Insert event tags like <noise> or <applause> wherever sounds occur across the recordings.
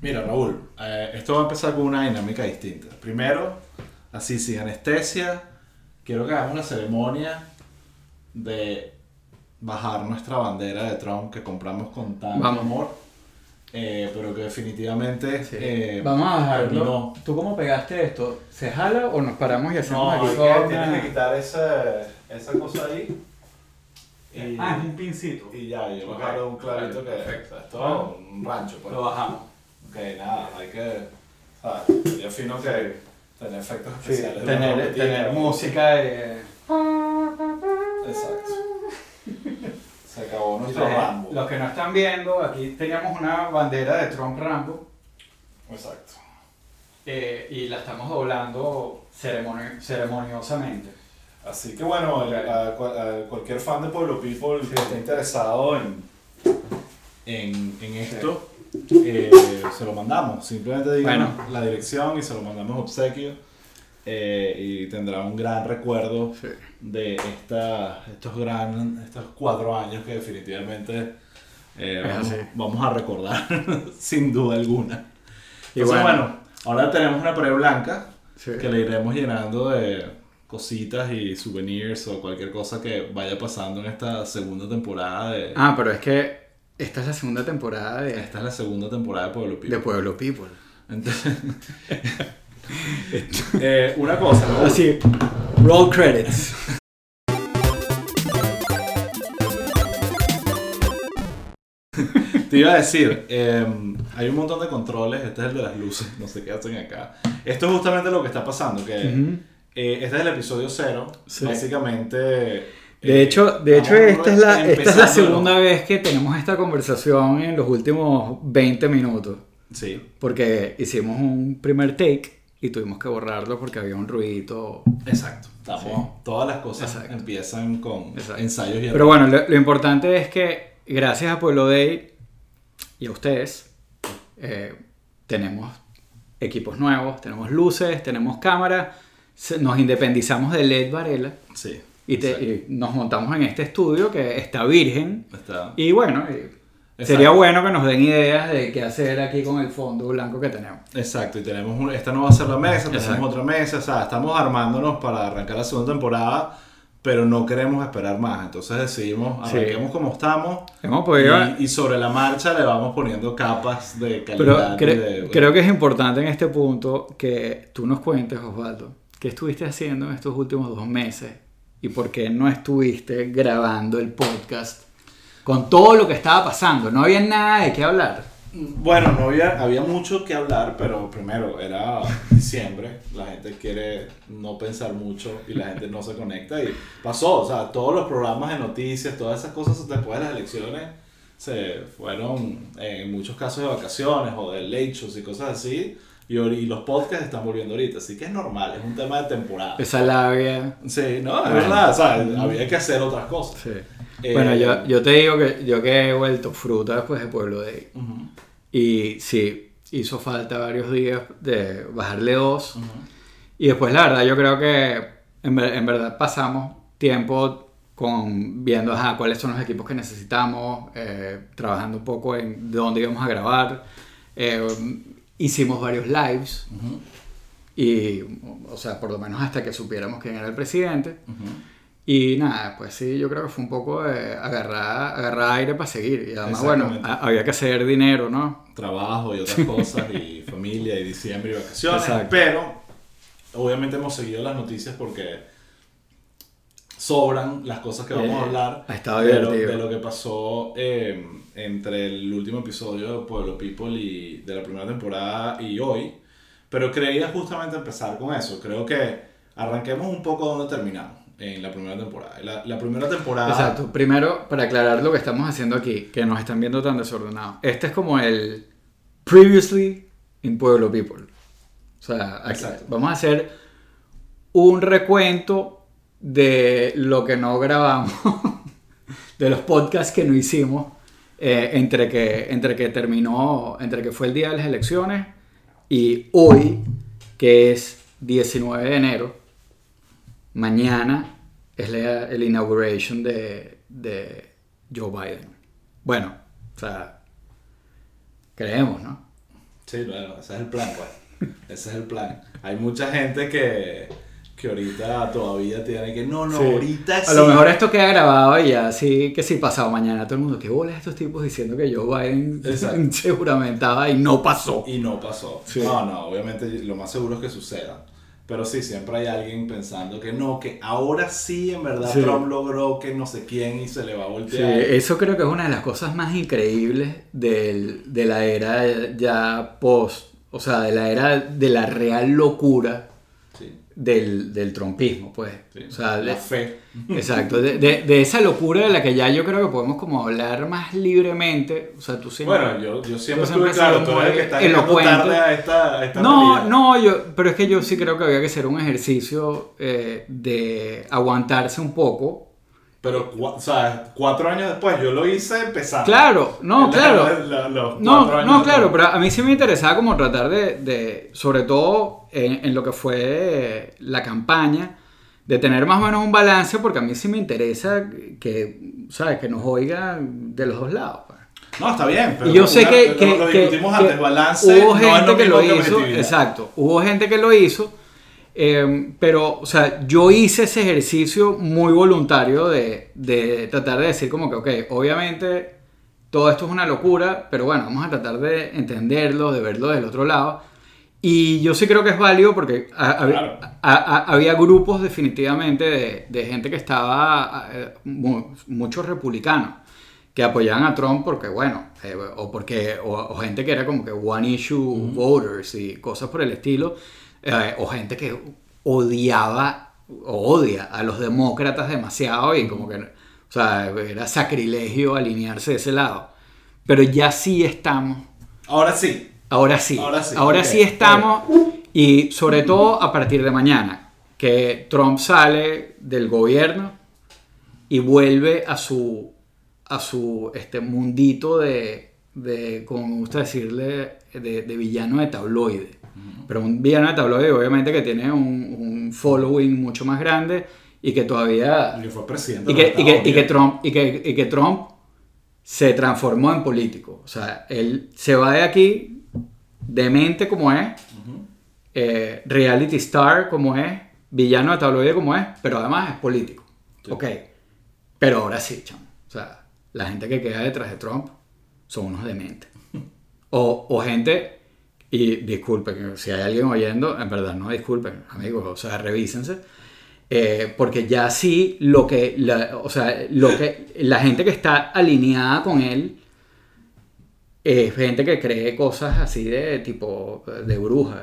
Mira, Raúl, eh, esto va a empezar con una dinámica distinta. Primero, así sin anestesia, quiero que hagamos una ceremonia de bajar nuestra bandera de Trump que compramos con tanto Vamos. amor, eh, pero que definitivamente Sí. eh, Vamos a dejarlo. terminó. ¿Tú cómo pegaste esto? ¿Se jala o nos paramos y hacemos No, aquí hay que, tienes que quitar ese- esa cosa ahí. Y, Ah, es un pincito. y ya, yo agarro un clavito que perfecto. esto es un rancho. Pues. Lo bajamos. Ok, nada, hay que. ¿sabes? Yo fino que tener efectos Sí, especiales. tener, tener música de... Exacto. <laughs> Se acabó nuestro Entonces, Rambo. Los que no están viendo, aquí teníamos una bandera de Trump Rambo Exacto. eh, y la estamos doblando ceremoni- ceremoniosamente. Así que bueno, el- a cualquier fan de Pueblo People Sí. que esté interesado en, en, en esto, eh, se lo mandamos. Simplemente digan Bueno. la dirección y se lo mandamos obsequio. eh, y tendrá un gran recuerdo Sí. de esta, estos, gran, estos cuatro años que definitivamente eh, vamos, vamos a recordar <laughs> sin duda alguna. Y Entonces, bueno. bueno, ahora tenemos una pared blanca Sí. que le iremos llenando de cositas y souvenirs o cualquier cosa que vaya pasando en esta segunda temporada de... Ah, pero es que esta es la segunda temporada de, Esta es la segunda temporada de Pueblo People. de Pueblo People. Entonces, <laughs> eh, una cosa, ¿no? Así, roll credits. Te iba a decir, eh, hay un montón de controles, este es el de las luces, no sé qué hacen acá. Esto es justamente lo que está pasando, que eh, este es el episodio cero, Sí. básicamente... De eh, hecho, de hecho esta, es la, esta es la segunda vez que tenemos esta conversación en los últimos 20 minutos. Sí, Porque hicimos un primer take y tuvimos que borrarlo porque había un ruidito. exacto. Estamos, Todas las cosas Exacto. empiezan con Exacto. ensayos y Pero bueno, lo, lo importante es que gracias a Pueblo Day y a ustedes eh, tenemos equipos nuevos, tenemos luces, tenemos cámara, se- nos independizamos de LED Varela Sí. Y, te- y nos montamos en este estudio que está virgen. Está- Y bueno, Exacto. sería bueno que nos den ideas de qué hacer aquí con el fondo blanco que tenemos. Exacto, y tenemos un- esta no va a ser la mesa, tenemos Exacto. otra mesa, o sea, estamos armándonos para arrancar la segunda temporada, pero no queremos esperar más, entonces decidimos, Sí. arranquemos como estamos Hemos podido... y, y sobre la marcha le vamos poniendo capas de Pero calidad. y cre- de- creo que es importante en este punto que tú nos cuentes, Osvaldo, qué estuviste haciendo en estos últimos dos meses y por qué no estuviste grabando el podcast con todo lo que estaba pasando. No había nada de qué hablar. Bueno, no había, había mucho que hablar, pero primero era diciembre, la gente quiere no pensar mucho y la gente no se conecta y pasó, o sea, todos los programas de noticias, todas esas cosas después de las elecciones se fueron eh, en muchos casos de vacaciones o de late shows y cosas así y, y los podcasts están volviendo ahorita, así que es normal, es un tema de temporada. Esa labia. Sí, no, es Bueno. verdad, o sea, había que hacer otras cosas. Sí. Eh, bueno, yo, yo te digo que yo que he vuelto fruta después de Pueblo Day. Ujú, Y sí, hizo falta varios días de bajarle dos. ujú. Y después, la verdad, yo creo que en, en verdad pasamos tiempo con viendo ajá, cuáles son los equipos que necesitamos, eh, trabajando un poco en de dónde íbamos a grabar. Eh, hicimos varios lives y, o sea, por lo menos hasta que supiéramos quién era el presidente. Y nada, pues sí, yo creo que fue un poco de agarrar, agarrar aire para seguir. Y además, bueno, a- había que hacer dinero, ¿no? trabajo y otras cosas y familia y diciembre y vacaciones. Exacto. Pero obviamente hemos seguido las noticias porque sobran las cosas que vamos Eh, a hablar ha estado de, lo, de lo que pasó eh, entre el último episodio de Pueblo People y de la primera temporada y hoy. Pero quería justamente empezar con eso. Creo que arranquemos un poco donde terminamos en la primera temporada. La, la primera temporada... Exacto. Primero, para aclarar lo que estamos haciendo aquí, que nos están viendo tan desordenados. Este es como el Previously in Pueblo People. O sea, aquí- vamos a hacer un recuento de lo que no grabamos, <laughs> de los podcasts que no hicimos, eh, entre, que, entre que terminó, entre que fue el día de las elecciones y hoy, que es 19 de enero, mañana es la, el inauguration de, de Joe Biden. Bueno, o sea, creemos, ¿no? Sí, bueno, ese es el plan, pues. Ese es el plan. Hay mucha gente que, que ahorita todavía tiene que, no, no, Sí. ahorita sí. A lo mejor esto queda grabado y ya, así que si pasado mañana todo el mundo, ¿qué bolas estos tipos diciendo que Joe Biden <laughs> Exacto. se juramentaba y no pasó? Y no pasó. Sí. No, no, obviamente lo más seguro es que suceda. Pero sí, siempre hay alguien pensando que no, que ahora sí en verdad Sí. Trump logró que no sé quién y se le va a Sí, voltear. eso creo que es una de las cosas más increíbles del- de la era ya post, o sea, de la era de la real locura Sí, del, del trumpismo, pues. sí. O sea, la de- fe. <laughs> exacto, de, de- de esa locura de la que ya yo creo que podemos como hablar más libremente. O sea, tú siempre... Bueno, yo, yo siempre siempre estuve claro, tú eres el que está elocuente. tarde a esta, a esta No, realidad. no, yo, pero es que yo sí creo que había que hacer un ejercicio eh, de aguantarse un poco. Pero, o sea, cuatro años después, yo lo hice empezando. Claro, no, La- claro. la- No, no, claro, pero a mí sí me interesaba como tratar de, de sobre todo en, en lo que fue la campaña, de tener más o menos un balance, porque a mí sí me interesa que, ¿sabes? Que nos oiga de los dos lados. pues. No, está bien, pero Y yo sé una- que, lo- que- lo discutimos que antes, balance hubo no es gente lo que lo hizo, objetividad. exacto, hubo gente que lo hizo, eh, pero, o sea, yo hice ese ejercicio muy voluntario de, de tratar de decir como que, ok, obviamente todo esto es una locura, pero bueno, vamos a tratar de entenderlo, de verlo del otro lado. Y yo sí creo que es válido porque a- a- Claro. a- había grupos definitivamente de, de gente que estaba, eh, mu- muchos republicanos, que apoyaban a Trump porque, bueno, eh, o, porque, o, o gente que era como que one issue voters y cosas por el estilo, eh, o gente que odiaba o odia a los demócratas demasiado y como que, o sea, era sacrilegio alinearse de ese lado. Pero ya sí estamos Ahora sí. Ahora sí. Ahora sí, Ahora ok, sí estamos. Y sobre todo a partir de mañana, que Trump sale del gobierno y vuelve a su, a su este, mundito de, de, como me gusta decirle, de, de villano de tabloide. Pero un villano de tabloide obviamente que tiene un, un following mucho más grande y que todavía... El que fue presidente Y que, los y que- Estados y que Unidos. Trump, y, que, y que Trump se transformó en político. O sea, él se va de aquí, demente como es, eh, reality star como es, villano de tabloide como es, pero además es político. Sí. Ok. Pero ahora sí, chamo. O sea, la gente que queda detrás de Trump son unos dementes. O, o gente, y disculpen, si hay alguien oyendo, en verdad no disculpen, amigos, o sea, revísense. Eh, porque ya sí lo que la, o sea, lo que la gente que está alineada con él es gente que cree cosas así de tipo de brujas.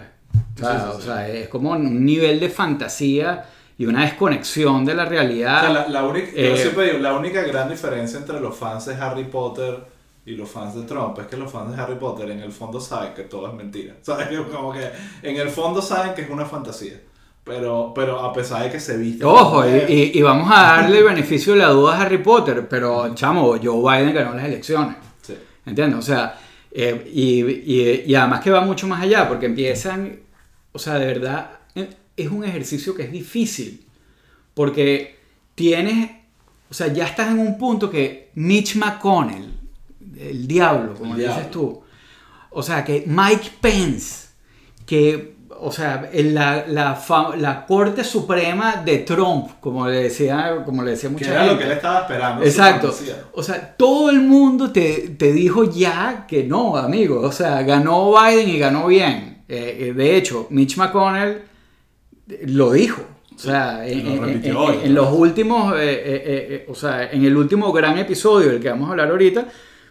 O sea, Sí, sí, o sí. sea, es como un nivel de fantasía y una desconexión de la realidad. O sea, la, la única, yo Eh, siempre digo, la única gran diferencia entre los fans de Harry Potter y los fans de Trump es que los fans de Harry Potter en el fondo saben que todo es mentira. <laughs> ¿Sabes? Como que en el fondo saben que es una fantasía. Pero, pero a pesar de que se viste. Ojo, y, y- y vamos a darle el beneficio de la duda a Harry Potter, pero chamo, Joe Biden ganó las elecciones. Sí. ¿Entiendes? O sea, eh, y, y- y además que va mucho más allá, porque empiezan, o sea, de verdad, eh, es un ejercicio que es difícil, porque tienes, o sea, ya estás en un punto que Mitch McConnell, el diablo, como El dices diablo. tú, o sea, que Mike Pence, que, o sea, en la, la, Corte Suprema de Trump, como le decía, como le decía Que mucha era gente. lo que él estaba esperando. Exacto. O sea, todo el mundo te, te dijo ya que no, amigo. O sea, ganó Biden y ganó bien. Eh, eh, de hecho, Mitch McConnell lo dijo. O sea, en, lo en- repitió en- hoy, en ¿no? los últimos, eh, eh, eh, eh, o sea, en el último gran episodio del que vamos a hablar ahorita,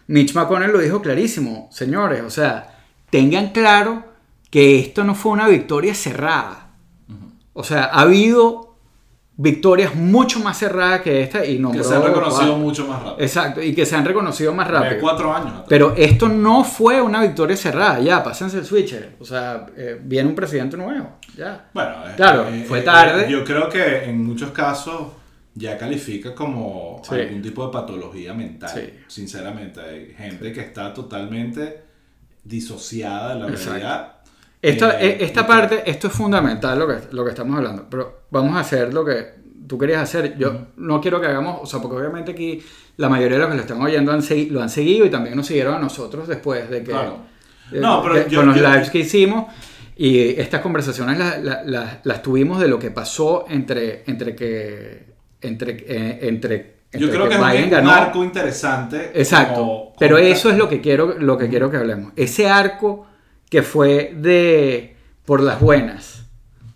Mitch McConnell lo dijo clarísimo, señores, o sea, tengan claro que esto no fue una victoria cerrada. O sea, ha habido victorias mucho más cerradas que esta y nombró Que se ha reconocido cuatro. mucho más rápido. Exacto, y que se han reconocido más De rápido. cuatro años atrás. Pero esto no fue una victoria cerrada, ya, pásense el switcher. O sea, eh, viene un presidente nuevo, ya. Bueno, Claro, eh, fue eh, tarde. yo creo que en muchos casos ya califica como Sí. algún tipo de patología mental. Sí. Sinceramente, hay gente que está totalmente disociada de la Exacto. realidad. Esta, Eh, eh, esta parte, esto es fundamental lo que, lo que estamos hablando, pero vamos a hacer lo que tú querías hacer. Yo no quiero que hagamos, o sea, porque obviamente aquí la mayoría de los que lo están oyendo han lo han seguido y también nos siguieron a nosotros después de que, Claro. No, pero yo- con los yo- lives que hicimos. Y estas conversaciones la- la- la- las tuvimos de lo que pasó entre, entre que. Entre, eh, entre, Yo creo que es un, ganó. arco interesante. Exacto. como- Pero como- eso es lo que quiero, lo que quiero que hablemos. Ese arco que fue de por las buenas,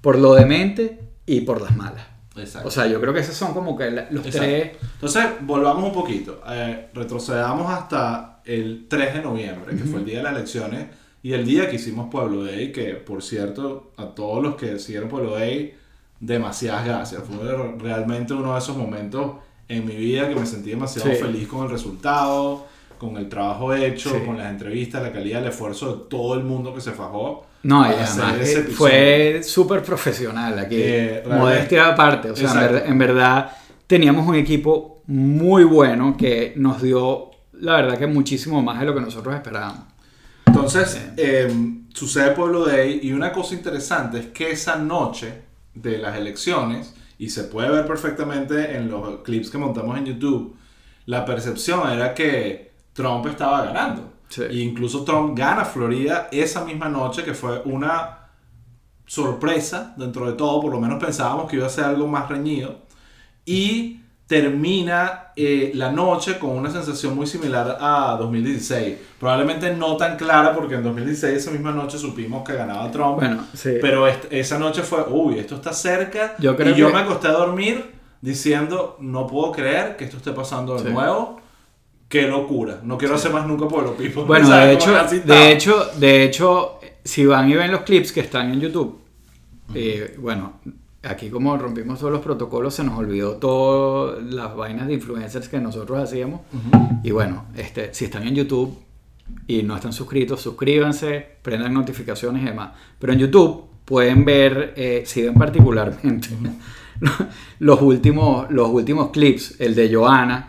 por lo demente y por las malas. Exacto. O sea, yo creo que esos son como que los Exacto. tres. Entonces, volvamos un poquito. Eh, retrocedamos hasta el 3 de noviembre, que fue el día de las elecciones, y el día que hicimos Pueblo Day, que por cierto, a todos los que siguieron Pueblo Day, demasiadas gracias. Fue re- realmente uno de esos momentos en mi vida que me sentí demasiado Sí. feliz con el resultado, con el trabajo hecho, Sí. con las entrevistas, la calidad, el esfuerzo de todo el mundo que se fajó. No, y además fue súper profesional aquí. Eh, modestia aparte. O sea, en verdad, en verdad teníamos un equipo muy bueno que nos dio, la verdad, que muchísimo más de lo que nosotros esperábamos. Entonces, eh, sucede Pueblo Day y una cosa interesante es que esa noche de las elecciones, y se puede ver perfectamente en los clips que montamos en YouTube, la percepción era que Trump estaba ganando. Sí. E incluso Trump gana Florida esa misma noche, que fue una sorpresa dentro de todo, por lo menos pensábamos que iba a ser algo más reñido. Y termina eh, la noche con una sensación muy similar a 2016. Probablemente no tan clara porque en 2016 esa misma noche supimos que ganaba Trump. Bueno, sí. Pero esa noche fue, uy, esto está cerca. Yo creo y yo me acosté a dormir diciendo, no puedo creer que esto esté pasando de Sí. nuevo. Qué locura. No quiero hacer más nunca Pueblo People. Bueno, <laughs> de hecho, de hecho, de hecho, si van y ven los clips que están en YouTube, eh, bueno, aquí como rompimos todos los protocolos, se nos olvidó todas las vainas de influencers que nosotros hacíamos. Y bueno, este, si están en YouTube y no están suscritos, suscríbanse, prendan notificaciones y demás. Pero en YouTube pueden ver, eh, si ven particularmente, <laughs> los, últimos, los últimos clips, el de Joana.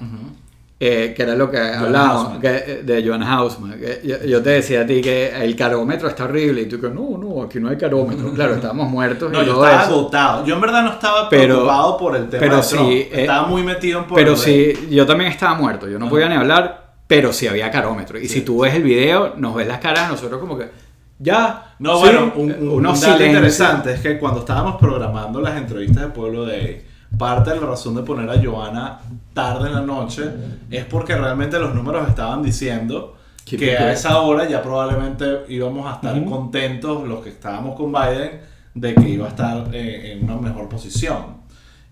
Eh, que era lo que hablábamos, eh, de Joan Hausman. que yo, yo te decía a ti que el carómetro está horrible y tú que no, no, aquí no hay carómetro. <laughs> Claro, estábamos muertos No, y yo todo estaba eso. agotado. Yo en verdad no estaba Pero- preocupado por el tema pero de Trump. sí, eh, estaba muy metido en Pueblo Pero sí, yo también estaba muerto, yo no podía ni hablar, pero sí había carómetro. Y si tú ves el video, nos ves las caras, nosotros como que, ya. No, sí, bueno, un, un, un dato interesante es que cuando estábamos programando las entrevistas de Pueblo Day, parte de la razón de poner a Joana tarde en la noche es porque realmente los números estaban diciendo que a esa hora ya probablemente íbamos a estar Ujú. contentos los que estábamos con Biden de que iba a estar eh, en una mejor posición.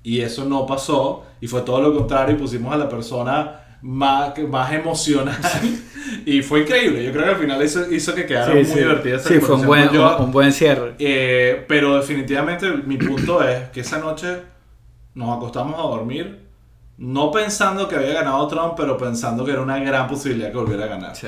Y eso no pasó y fue todo lo contrario y pusimos a la persona más, más emocional <laughs> y fue increíble. Yo creo que al final hizo, hizo que quedara Sí, muy sí. divertida esa Sí, fue un buen, Joa. un buen cierre. Eh, pero definitivamente mi punto es que esa noche nos acostamos a dormir, no pensando que había ganado Trump, pero pensando que era una gran posibilidad que volviera a ganar. Sí.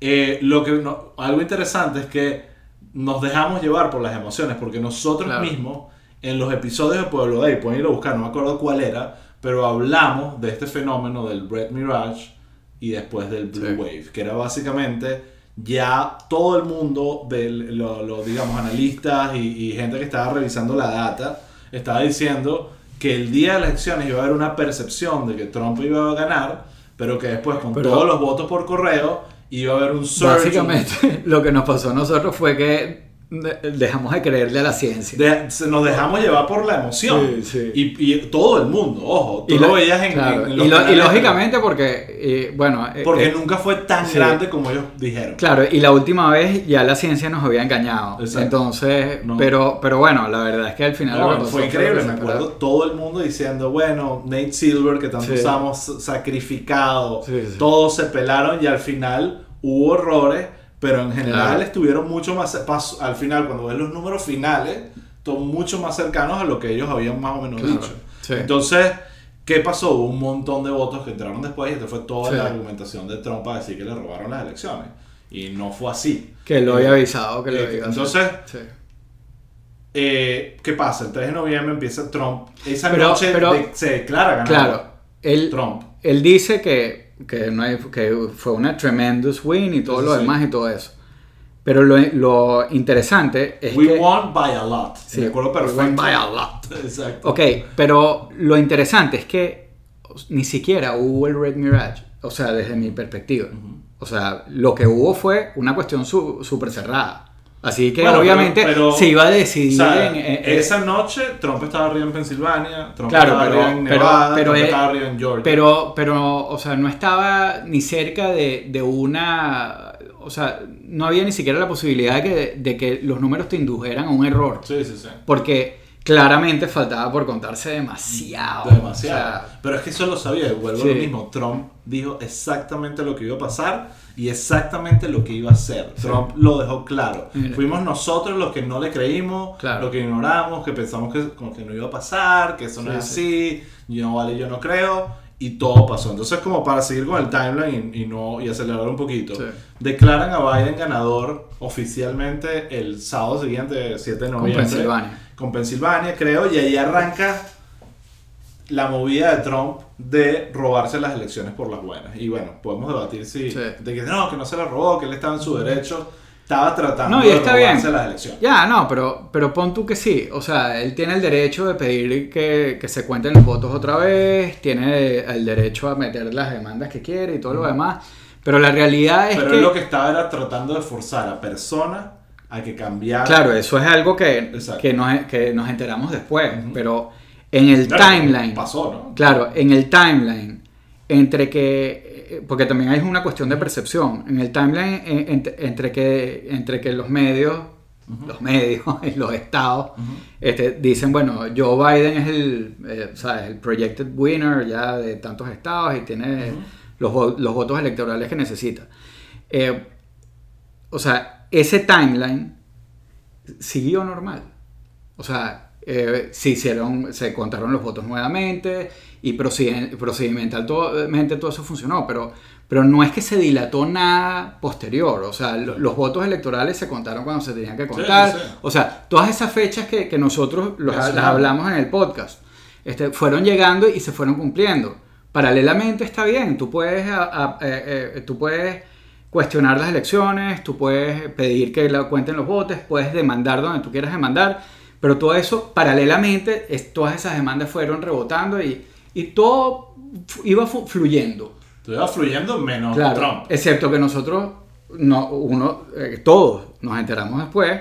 Eh, lo que no- algo interesante es que nos dejamos llevar por las emociones, porque nosotros Claro. mismos en los episodios de Pueblo Day, pueden ir a buscar, no me acuerdo cuál era, pero hablamos de este fenómeno del Red Mirage y después del Blue Sí. Wave, que era básicamente ya todo el mundo, de lo, lo, digamos, analistas y, y gente que estaba revisando la data, estaba diciendo que el día de las elecciones iba a haber una percepción de que Trump iba a ganar, pero que después con Pero- todos los votos por correo iba a haber un surge. Básicamente, <laughs> lo que nos pasó a nosotros fue que dejamos de creerle a la ciencia. De- nos dejamos llevar por la emoción. Sí, sí. Y, y todo el mundo, ojo, tú Y lo lo- veías en, claro, en- en y, lo- lógicamente porque, eh, bueno, eh, Porque eh, nunca fue tan sí. grande como ellos dijeron. Claro, y la última vez ya la ciencia nos había engañado. Exacto. Entonces, No. pero, pero bueno, la verdad es que al final No, fue increíble, me acuerdo todo el mundo diciendo, bueno, Nate Silver, que tanto usamos, sacrificado, todos se pelaron y al final hubo errores, pero en general Claro. estuvieron mucho más, pas- al final, cuando ves los números finales, son mucho más cercanos a lo que ellos habían más o menos Claro, dicho. sí. Entonces, ¿qué pasó? Hubo un montón de votos que entraron después y esta fue toda Sí. la argumentación de Trump para decir que le robaron las elecciones. Y no fue así. Que lo había avisado, que lo Eh, había entonces, Sí. eh, ¿qué pasa? El 3 de noviembre empieza Trump. Esa Pero- noche pero- de- se declara ganador. Claro, él, Trump. él dice que, que, no hay- que fue una tremendous win y todo Sí, lo sí. demás y todo eso. Pero lo, lo interesante es We que... won by a lot. Sí, Me acuerdo we perfecto. won by a lot. Exacto. Ok, pero lo interesante es que ni siquiera hubo el Red Mirage, o sea, desde mi perspectiva. O sea, lo que hubo fue una cuestión su- súper cerrada. Así que Bueno, obviamente pero- pero- se iba a decidir O sea, en... en- en- esa noche Trump estaba arriba en Pensilvania, Trump Claro, estaba pero- arriba en pero- Nevada, pero Trump es- estaba arriba en Georgia. Pero, pero, o sea, no estaba ni cerca de, de una... O sea, no había ni siquiera la posibilidad de que, de que los números te indujeran a un error. sí, sí, sí. Porque claramente faltaba por contarse demasiado. Demasiado. O sea, Pero es que eso lo sabía, vuelvo Sí. a lo mismo. Trump dijo exactamente lo que iba a pasar y exactamente lo que iba a hacer. Sí. Trump lo dejó claro. Mira. Fuimos nosotros los que no le creímos, Claro. los que ignoramos, que pensamos que, como que no iba a pasar, que eso no Sí, es sí. así, yo no vale, yo no creo. Y todo pasó. Entonces, como para seguir con el timeline y, y no, y acelerar un poquito, declaran a Biden ganador oficialmente el sábado siguiente, 7 de con noviembre Pensilvania. Con Pensilvania, creo, y ahí arranca la movida de Trump de robarse las elecciones por las buenas. Y bueno, podemos debatir si Sí. de que no, que no se la robó, que él estaba en su derecho, estaba tratando No, y de está robarse bien. las elecciones. Ya, no, pero, pero pon tú que sí. O sea, él tiene el derecho de pedir que, que se cuenten los votos otra vez, tiene el derecho a meter las demandas que quiere y todo lo demás. Pero la realidad es Pero que... él lo que estaba era tratando de forzar a personas a que cambiara. Claro, eso es algo que, que, nos, que nos enteramos después. Pero en el Claro, timeline... Pasó, ¿no? Claro, en el timeline, entre que, eh, porque también hay una cuestión de percepción, en el timeline eh, ent- entre, que, entre que los medios, los medios <laughs> y los estados este, dicen, bueno, Joe Biden es el, eh, el projected winner ya de tantos estados y tiene Ujú. los, vo- los votos electorales que necesita. Eh, o sea, ese timeline siguió normal. O sea, eh, se hicieron, se contaron los votos nuevamente y procedimentalmente todo eso funcionó, pero, pero no es que se dilató nada posterior. O sea, lo- los votos electorales se contaron cuando se tenían que contar. sí, sí. O sea, todas esas fechas que, que nosotros los- las hablamos en el podcast, este, fueron llegando y se fueron cumpliendo. Paralelamente está bien, tú puedes, a- a- eh, eh, tú puedes cuestionar las elecciones, tú puedes pedir que la cuenten los votos, puedes demandar donde tú quieras demandar, pero todo eso paralelamente, es- todas esas demandas fueron rebotando y, y todo iba fluyendo. Estuvo fluyendo menos Claro, Trump. excepto que nosotros, no, uno, eh, todos nos enteramos después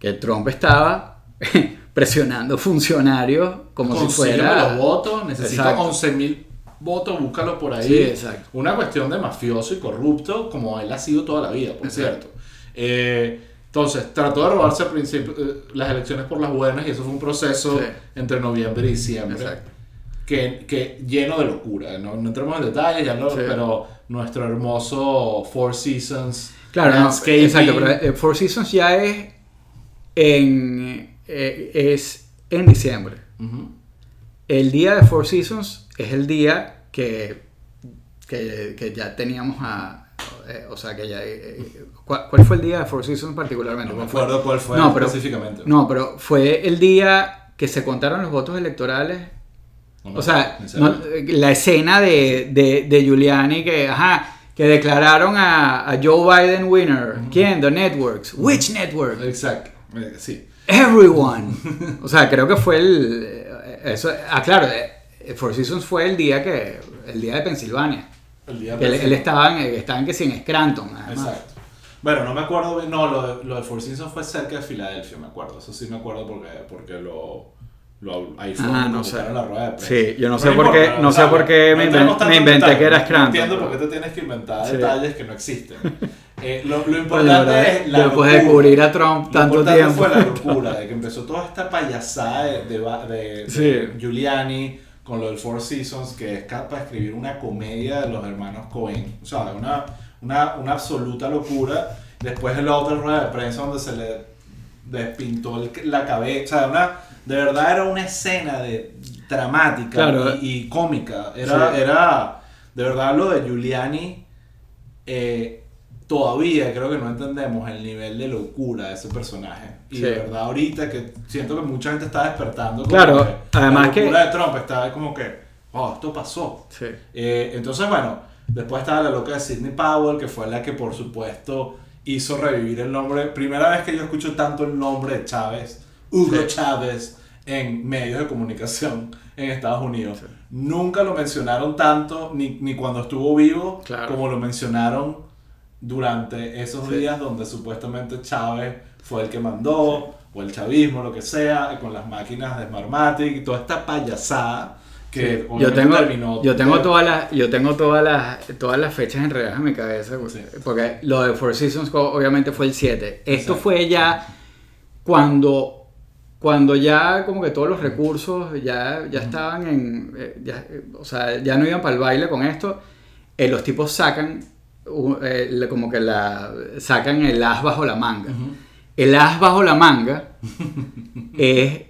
que Trump estaba <laughs> presionando funcionarios como si fuera... los votos, necesito Exacto. 11 mil votos, búscalos por ahí. Sí, exacto. Una cuestión de mafioso y corrupto, como él ha sido toda la vida, por Exacto. cierto. Eh, entonces, trató de robarse al principio eh, las elecciones por las buenas y eso fue un proceso Sí. entre noviembre y diciembre. Exacto. Que, que lleno de locura. No, no entremos en detalles, ya Sí. pero nuestro hermoso Four Seasons. Claro, no, exacto, pero eh, Four Seasons ya es en, eh, es en diciembre. El día de Four Seasons es el día que, que, que ya teníamos a... eh, o sea, que ya... eh, ¿cuál, cuál fue el día de Four Seasons particularmente? No me acuerdo cuál fue No, pero- específicamente. No, pero fue el día que se contaron los votos electorales. No O sea, no- eh, la escena de, de, de Giuliani que, ajá, que declararon a, a Joe Biden winner. ¿Quién? The networks. Which network? Exacto. Eh, Sí. Everyone. <laughs> O sea, creo que fue el... eh, Eso, ah, claro, eh, Four Seasons fue el día que... El día de Pensilvania. El día Que él, él estaba en, estaba en que sí, en Scranton, además. Exacto. Bueno, no me acuerdo bien. No, lo de, lo de Four Seasons fue cerca de Filadelfia, me acuerdo. Eso sí me acuerdo porque, porque lo, lo. Ahí fue Ah, no sé. la rueda de prensa. Sí, yo no sé por qué- no sé por qué me entremos inven- tanto me en inventé que era no Scranton, entiendo pero- por qué te tienes que inventar Sí. detalles que no existen. <laughs> Eh, lo, lo importante es la después de locura. cubrir a Trump Lo tanto importante tiempo. fue la locura de que empezó toda esta payasada de, de, de- de Sí. Giuliani con lo del Four Seasons, que es capaz de escribir una comedia de los hermanos Cohen. O sea, una, una, una absoluta locura. Después en la otra rueda de prensa donde se le despintó el- la cabeza. O sea, una, de verdad era una escena de, dramática Claro. y, y cómica. Era, Sí. era, de verdad, lo de Giuliani. eh, todavía creo que no entendemos el nivel de locura de ese personaje. Y Sí. de verdad ahorita que siento que mucha gente está despertando. Claro, que además la que- locura de Trump está como que, oh, esto pasó. Sí. Eh, entonces, bueno, después estaba la loca de Sidney Powell, que fue la que por supuesto hizo revivir el nombre. Primera vez que yo escucho tanto el nombre de Chávez, Hugo Sí. Chávez, en medios de comunicación en Estados Unidos. Sí. Nunca lo mencionaron tanto, ni, ni cuando estuvo vivo, Claro. como lo mencionaron durante esos Sí. días donde supuestamente Chávez fue el que mandó, o el chavismo, lo que sea, con las máquinas de Smartmatic y toda esta payasada que Sí. Yo tengo, terminó yo tengo de- todas las, yo tengo todas las, todas las fechas enredadas en mi cabeza, Sí. porque lo de Four Seasons obviamente fue el 7. Esto fue ya cuando, cuando ya como que todos los recursos ya, ya estaban en, eh, ya, eh, o sea, ya no iban para el baile con esto. eh, los tipos sacan eh, como que la sacan el as bajo la manga. Ujú. El as bajo la manga <laughs> es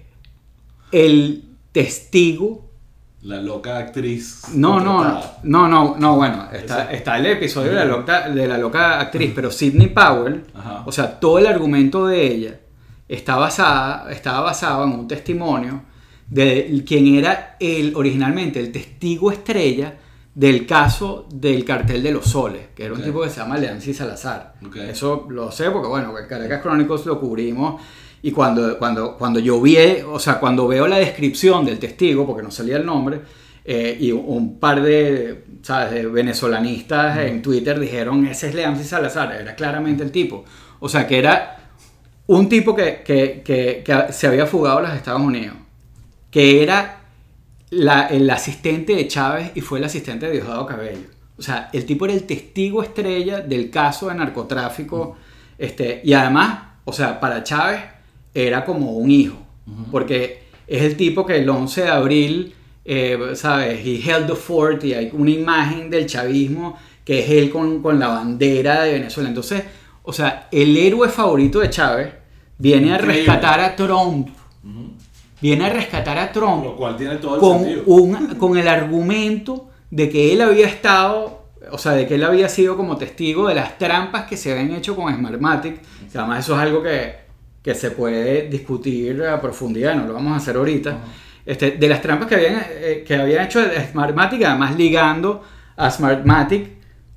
el testigo La loca actriz. no, no, no, no, no, bueno, está, está el episodio de la, loca, de la loca actriz, pero Sidney Powell, Ajá. o sea, todo el argumento de ella está basada, estaba basado en un testimonio de quien era el, originalmente el testigo estrella del caso del cartel de los soles, que era un tipo que se llama Leancy Salazar. Ok. Eso lo sé porque, bueno, el Caracas Chronicles lo cubrimos y cuando, cuando, cuando yo vi, o sea, cuando veo la descripción del testigo, porque no salía el nombre, eh, y un par de, ¿sabes? de venezolanistas en Twitter dijeron, ese es Leancy Salazar, era claramente el tipo. O sea, que era un tipo que, que, que, que se había fugado a los Estados Unidos, que era la- el asistente de Chávez y fue el asistente de Diosdado Cabello. O sea, el tipo era el testigo estrella del caso de narcotráfico. este, y además, o sea, para Chávez era como un hijo. Porque es el tipo que el 11 de abril, eh, ¿sabes? He held the fort y hay una imagen del chavismo que es él con, con la bandera de Venezuela. Entonces, o sea, el héroe favorito de Chávez viene a rescatar a Trump. Viene a rescatar a Trump Lo cual tiene todo el con, sentido. un, con el argumento de que él había estado, o sea, de que él había sido como testigo de las trampas que se habían hecho con Smartmatic, que además eso es algo que, que se puede discutir a profundidad, no lo vamos a hacer ahorita, este, de las trampas que habían, eh, que habían hecho Smartmatic, además ligando a Smartmatic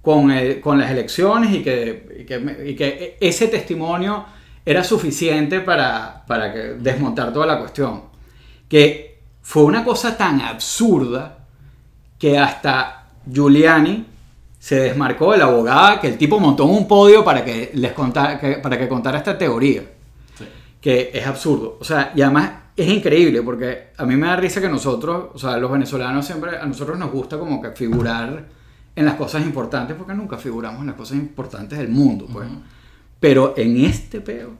con, el- con las elecciones y que, y que, y que ese testimonio era suficiente para, para que- desmontar toda la cuestión que fue una cosa tan absurda que hasta Giuliani se desmarcó de la abogada que el tipo montó un podio para que les contara, que- para que contara esta teoría, Sí. que es absurdo. O sea, y además es increíble porque a mí me da risa que nosotros, o sea, los venezolanos siempre, a nosotros nos gusta como que figurar en las cosas importantes porque nunca figuramos en las cosas importantes del mundo, pues. Pero en este peo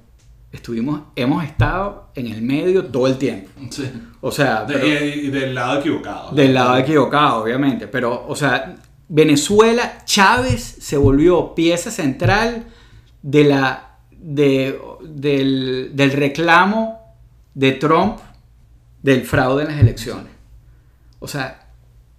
estuvimos, hemos estado en el medio todo el tiempo. Sí. O sea, De- pero- y, y del lado equivocado. del lado equivocado, obviamente. Pero, o sea, Venezuela, Chávez se volvió pieza central de la, de, del, del reclamo de Trump del fraude en las elecciones. O sea,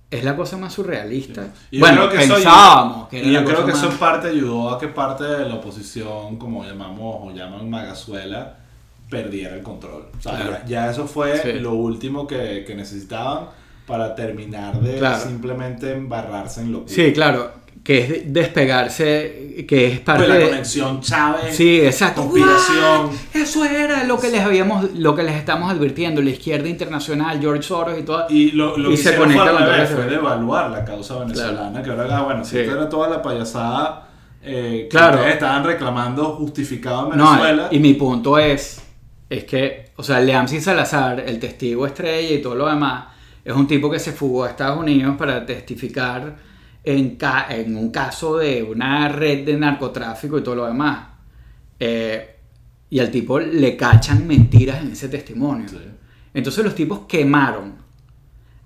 es la cosa más surrealista. Bueno, creo que eso pensábamos que era y yo la creo cosa que eso más- en parte ayudó a que parte de la oposición, como llamamos o llaman Magazuela, perdiera el control. O sea, Claro. ya, eso fue Sí. lo último que, que necesitaban para terminar de Claro. simplemente embarrarse en locura. Sí, claro, que es despegarse, que es parte Pues la conexión Chávez, Sí, exacto. conspiración. ¡What! Eso era lo que les habíamos, lo que les estamos advirtiendo, la izquierda internacional, George Soros y todo. Y lo, lo Y que se conecta con todo fue devaluar la causa venezolana, que ahora, ah, bueno, si Sí. era toda la payasada eh, que Claro. ustedes estaban reclamando justificado en No, Venezuela. y mi punto es, es que, o sea, Leamsi Salazar, el testigo estrella y todo lo demás, es un tipo que se fugó a Estados Unidos para testificar en, ca- en un caso de una red de narcotráfico y todo lo demás. Eh, y al tipo le cachan mentiras en ese testimonio. Sí. Entonces los tipos quemaron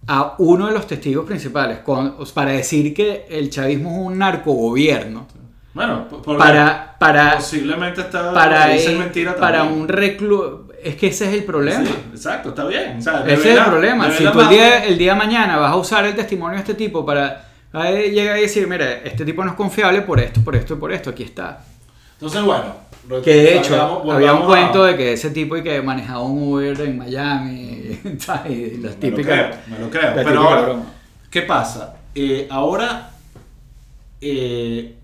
a uno de los testigos principales con- para decir que el chavismo es un narcogobierno. Bueno, Para, para, posiblemente está para, eh, mentira para un reclu... Es que ese es el problema. Sí, exacto, está bien. O sea, Ese es el problema. Si tú el día, el día de mañana vas a usar el testimonio de este tipo para eh, llegar y decir, mira, este tipo no es confiable por esto, por esto y por esto, aquí está. Entonces, bueno. Que de hecho, había un cuento a- de que ese tipo y que manejaba un Uber en Miami, ¿sabes? <laughs> y las Me lo típicas. creo, me lo creo. Pero típica ahora, broma. ¿qué pasa? Eh, ahora eh,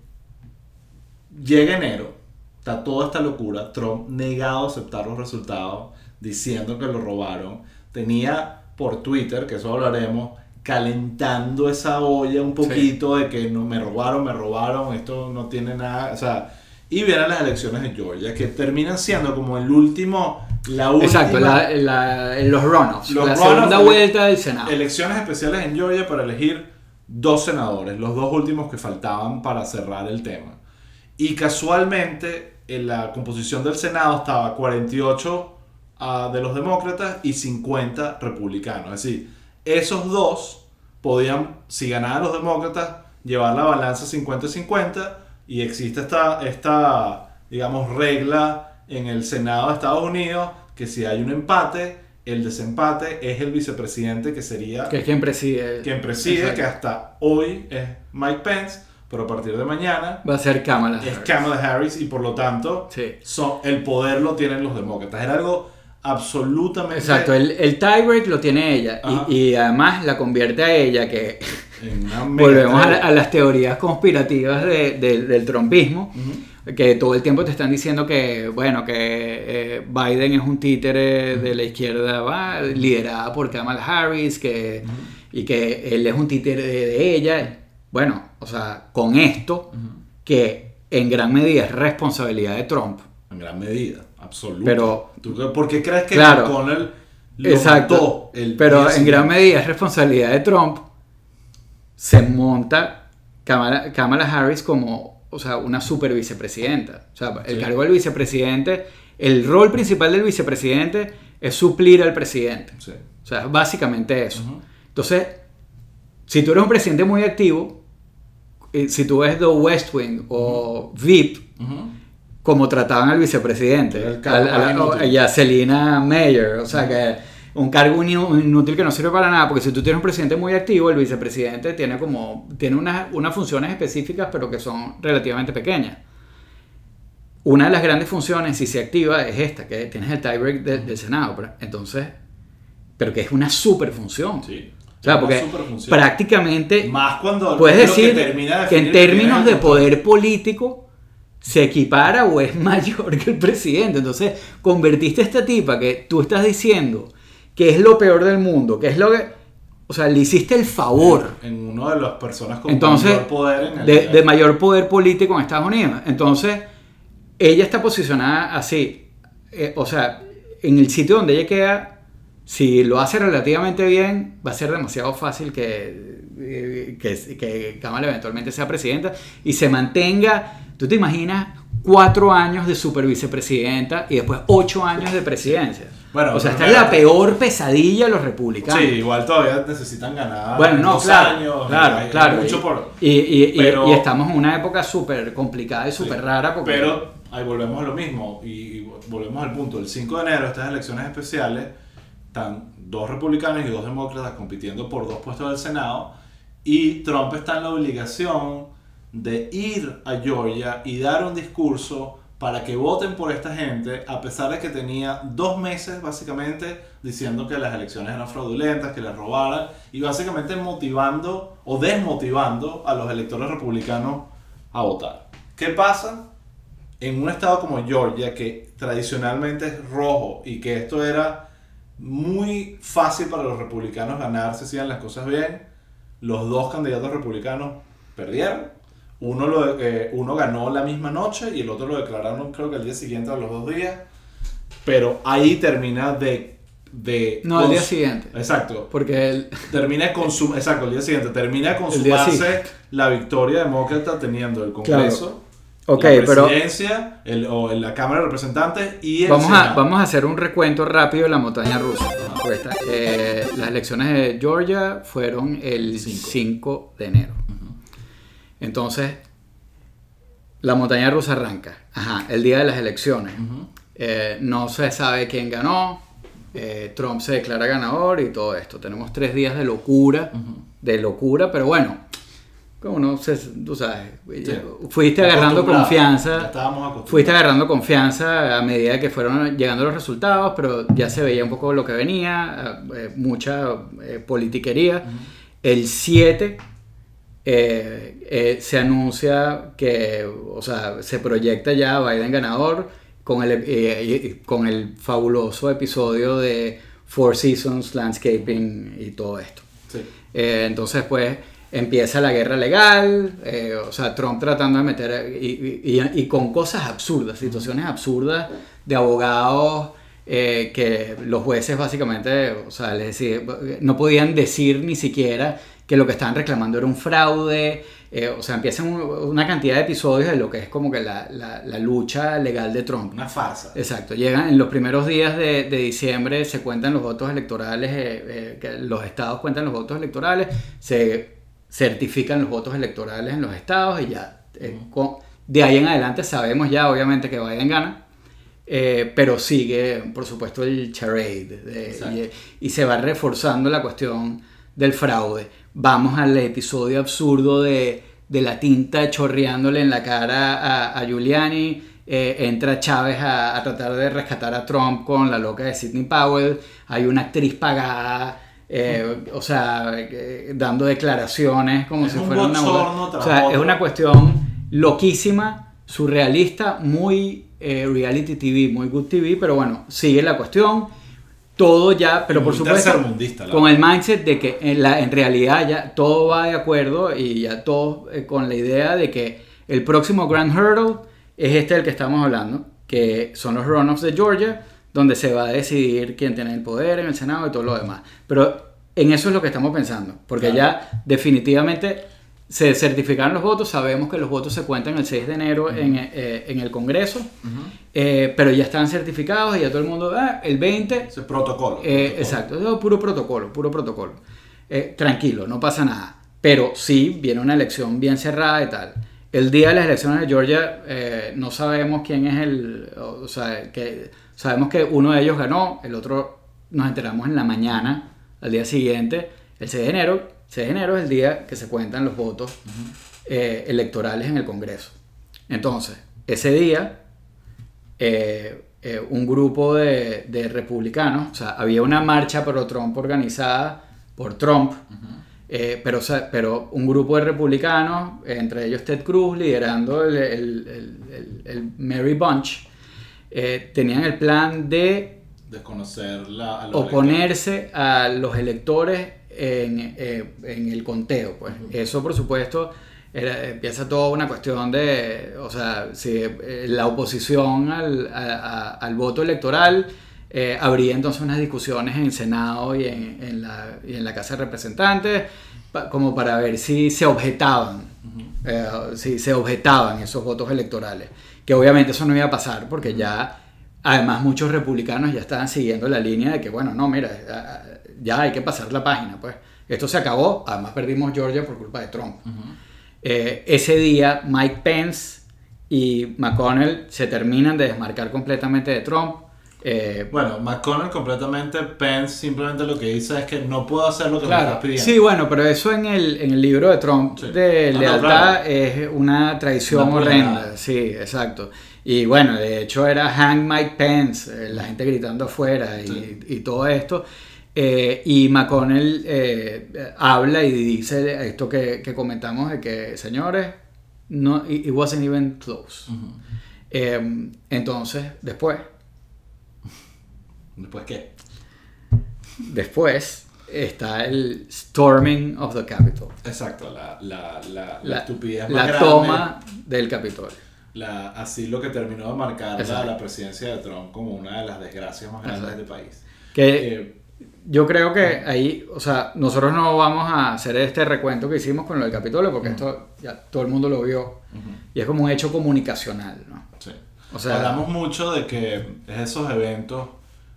llega enero, está toda esta locura, Trump negado a aceptar los resultados, diciendo que lo robaron, tenía por Twitter, que eso hablaremos, calentando esa olla un poquito de que no me robaron, me robaron, esto no tiene nada, o sea, y vienen las elecciones de Georgia que terminan siendo como el último, la última Exacto, la- la- los runoffs, Los la runoffs, segunda vuelta del Senado. elecciones especiales en Georgia para elegir dos senadores, los dos últimos que faltaban para cerrar el tema. Y casualmente en la composición del Senado estaba 48 ah, de los demócratas y 50 republicanos. Es decir, esos dos podían, si ganaban los demócratas, llevar la balanza 50-50 y existe esta, esta, digamos, regla en el Senado de Estados Unidos que si hay un empate, el desempate es el vicepresidente que sería que es quien preside. quien preside, Exacto. que hasta hoy es Mike Pence, pero a partir de mañana Va a ser Kamala. es Harris. Kamala Harris y por lo tanto Sí. son, el poder lo tienen los demócratas. Era algo absolutamente Exacto, el, el tiebreak lo tiene ella y, y además la convierte a ella que <laughs> volvemos a, la- a las teorías conspirativas de- de- del trompismo que todo el tiempo te están diciendo que bueno que eh, Biden es un títere de la izquierda va, liderada por Kamala Harris que, y que él es un títere de, de ella. Bueno o sea con esto que en gran medida es responsabilidad de Trump. En gran medida, absoluta. Pero- ¿Tú ¿Por qué crees que Claro. McConnell lo Exacto. el Pero en gran medida es responsabilidad de Trump. Se monta Kamala, Kamala Harris como, o sea, una super vicepresidenta. O sea, el Sí. cargo del vicepresidente, el rol principal del vicepresidente es suplir al presidente. Sí. O sea, básicamente eso. Entonces, si tú eres un presidente muy activo, eh, si tú ves The West Wing o VIP. Como trataban al vicepresidente, al- y a Selina Mayer, o sea que un cargo inútil que no sirve para nada, porque si tú tienes un presidente muy activo, el vicepresidente tiene como tiene unas, unas funciones específicas, pero que son relativamente pequeñas. Una de las grandes funciones, si se activa, es esta, que tienes el tiebreak de- del Senado, pero- entonces, pero que es una super función. Sí. O sea, porque prácticamente Más cuando Puedes decir termina de que en términos de poder político se equipara o es <laughs> mayor que el presidente. Entonces, convertiste a esta tipa que tú estás diciendo que es lo peor del mundo, que es lo que... O sea, le hiciste el favor. En una de las personas con Entonces, mayor poder en el de, de mayor poder político en Estados Unidos. Entonces, ella está posicionada así. Eh, o sea, en el sitio donde ella queda, si lo hace relativamente bien, va a ser demasiado fácil que, eh, que, que Kamala eventualmente sea presidenta y se mantenga. ¿Tú te imaginas cuatro años de super vicepresidenta y después ocho años de presidencia? Bueno, o sea, esta es la peor pesadilla de los republicanos. Sí, igual todavía necesitan ganar Bueno, no, dos claro, años. claro, hay- hay claro. mucho y, por- y, y- y- pero- y estamos en una época súper complicada y súper Sí. rara porque... Pero ahí volvemos a lo mismo y, y volvemos al punto. El 5 de enero, estas elecciones especiales, están dos republicanos y dos demócratas compitiendo por dos puestos del Senado y Trump está en la obligación de ir a Georgia y dar un discurso para que voten por esta gente, a pesar de que tenía dos meses básicamente diciendo que las elecciones eran fraudulentas, que les robaran, y básicamente motivando o desmotivando a los electores republicanos a votar. ¿Qué pasa? En un estado como Georgia, que tradicionalmente es rojo y que esto era muy fácil para los republicanos ganar si hacían las cosas bien, los dos candidatos republicanos perdieron. Uno, lo, eh, uno ganó la misma noche y el otro lo declararon creo que el día siguiente a los dos días. Pero ahí termina de... de No, al día siguiente. Exacto. Porque el- Termina de consum exacto, el día siguiente. Termina de consumarse la victoria demócrata teniendo el Congreso, Ok, la pero- presidencia el- o la Cámara de Representantes y el vamos, a, vamos a hacer un recuento rápido de la montaña rusa. Pues eh, las elecciones de Georgia fueron el Cinco. 5 de enero. Entonces, la montaña rusa arranca. Ajá, el día de las elecciones. Eh, no se sabe quién ganó. eh, Trump se declara ganador y todo esto. Tenemos tres días de locura, de locura, pero bueno, como no sé, tú sabes, fuiste agarrando confianza, fuiste agarrando confianza a medida que fueron llegando los resultados, pero ya se veía un poco lo que venía, eh, mucha eh, politiquería. El 7 eh, eh, se anuncia que, o sea, se proyecta ya Biden ganador con el, eh, con el fabuloso episodio de Four Seasons Landscaping y todo esto. Sí. Entonces, pues, empieza la guerra legal, o sea, Trump tratando de meter, y, y- y con cosas absurdas, situaciones absurdas de abogados eh, que los jueces básicamente, o sea, les decía- no podían decir ni siquiera que lo que estaban reclamando era un fraude, eh, o sea, empiezan un- una cantidad de episodios de lo que es como que la, la- la lucha legal de Trump. Una farsa. Exacto, llegan en los primeros días de, de diciembre, se cuentan los votos electorales, eh, eh, los estados cuentan los votos electorales, se certifican los votos electorales en los estados y ya. con- de ahí en adelante sabemos ya, obviamente, que Biden gana, eh, pero sigue, por supuesto, el charade de- y, y se va reforzando la cuestión del fraude. Vamos al episodio absurdo de, de la tinta chorreándole en la cara a, a Giuliani. eh, entra Chávez a, a tratar de rescatar a Trump con la loca de Sidney Powell. Hay una actriz pagada, eh, o sea, eh, dando declaraciones como Es si un fuera una. O sea, es una cuestión loquísima, surrealista, muy eh, reality TV, muy good TV, pero bueno, sigue la cuestión. Todo ya, pero por supuesto, con el mindset de que en, la, en realidad ya todo va de acuerdo y ya todo eh, con la idea de que el próximo Grand Hurdle es este del que estamos hablando, que son los runoffs de Georgia, donde se va a decidir quién tiene el poder en el Senado y todo lo demás. Pero en eso es lo que estamos pensando, porque Claro. ya definitivamente se certificaron los votos, sabemos que los votos se cuentan el 6 de enero en, eh, en el Congreso, eh, pero ya están certificados y ya todo el mundo, ah, el 20 Ese protocolo. eh, protocolo. exacto, es puro protocolo, puro protocolo. Tranquilo, no pasa nada. Pero sí viene una elección bien cerrada y tal. El día de las elecciones de Georgia no sabemos quién es el... O sea, que sabemos que uno de ellos ganó, el otro nos enteramos en la mañana, al día siguiente, el 6 de enero. 6 de enero es el día que se cuentan los votos eh, electorales en el Congreso. Entonces, ese día eh, eh, un grupo de, de republicanos, o sea, había una marcha pro Trump organizada por Trump, pero, o sea, pero un grupo de republicanos, entre ellos Ted Cruz, liderando el, el- el- el- Mary Bunch, tenían el plan de Desconocer la, a los oponerse a los electores en, eh, en el conteo. Pues. Eso, por supuesto, era- empieza toda una cuestión de, o sea, si eh, la oposición al, a- a- al voto electoral eh, habría entonces unas discusiones en el Senado y en, en la, y en la Casa de Representantes, pa- como para ver si se objetaban, eh, si se objetaban esos votos electorales. Que obviamente eso no iba a pasar porque ya Además, muchos republicanos ya estaban siguiendo la línea de que, bueno, no, mira, ya- hay que pasar la página, pues. Esto se acabó, además perdimos Georgia por culpa de Trump. Eh, ese día, Mike Pence y McConnell se terminan de desmarcar completamente de Trump. Eh, Bueno, McConnell completamente, Pence simplemente lo que dice es que no puedo hacer lo que me Claro, estás pidiendo. sí, bueno, pero eso en el, en el libro de Trump Sí. de Ah, no, lealtad claro. es una traición horrenda. Sí, exacto. Y bueno, de hecho era Hang Mike Pence, eh, la gente gritando afuera y todo esto. Eh, y McConnell eh, habla y dice esto que, que comentamos de que, señores, no, it wasn't even close. Ujú. Eh, entonces, después, Después qué? después está el storming of the Capitol. Exacto, la, la, la, la estupidez más la grande, toma del Capitolio. así lo que terminó de marcar la presidencia de Trump como una de las desgracias más grandes Exacto. del país. Que Eh, yo creo que ahí, o sea, nosotros no vamos a hacer este recuento que hicimos con lo del Capitolio porque esto ya todo el mundo lo vio y es como un hecho comunicacional, ¿no? sí. O sea, Hablamos mucho de que es esos eventos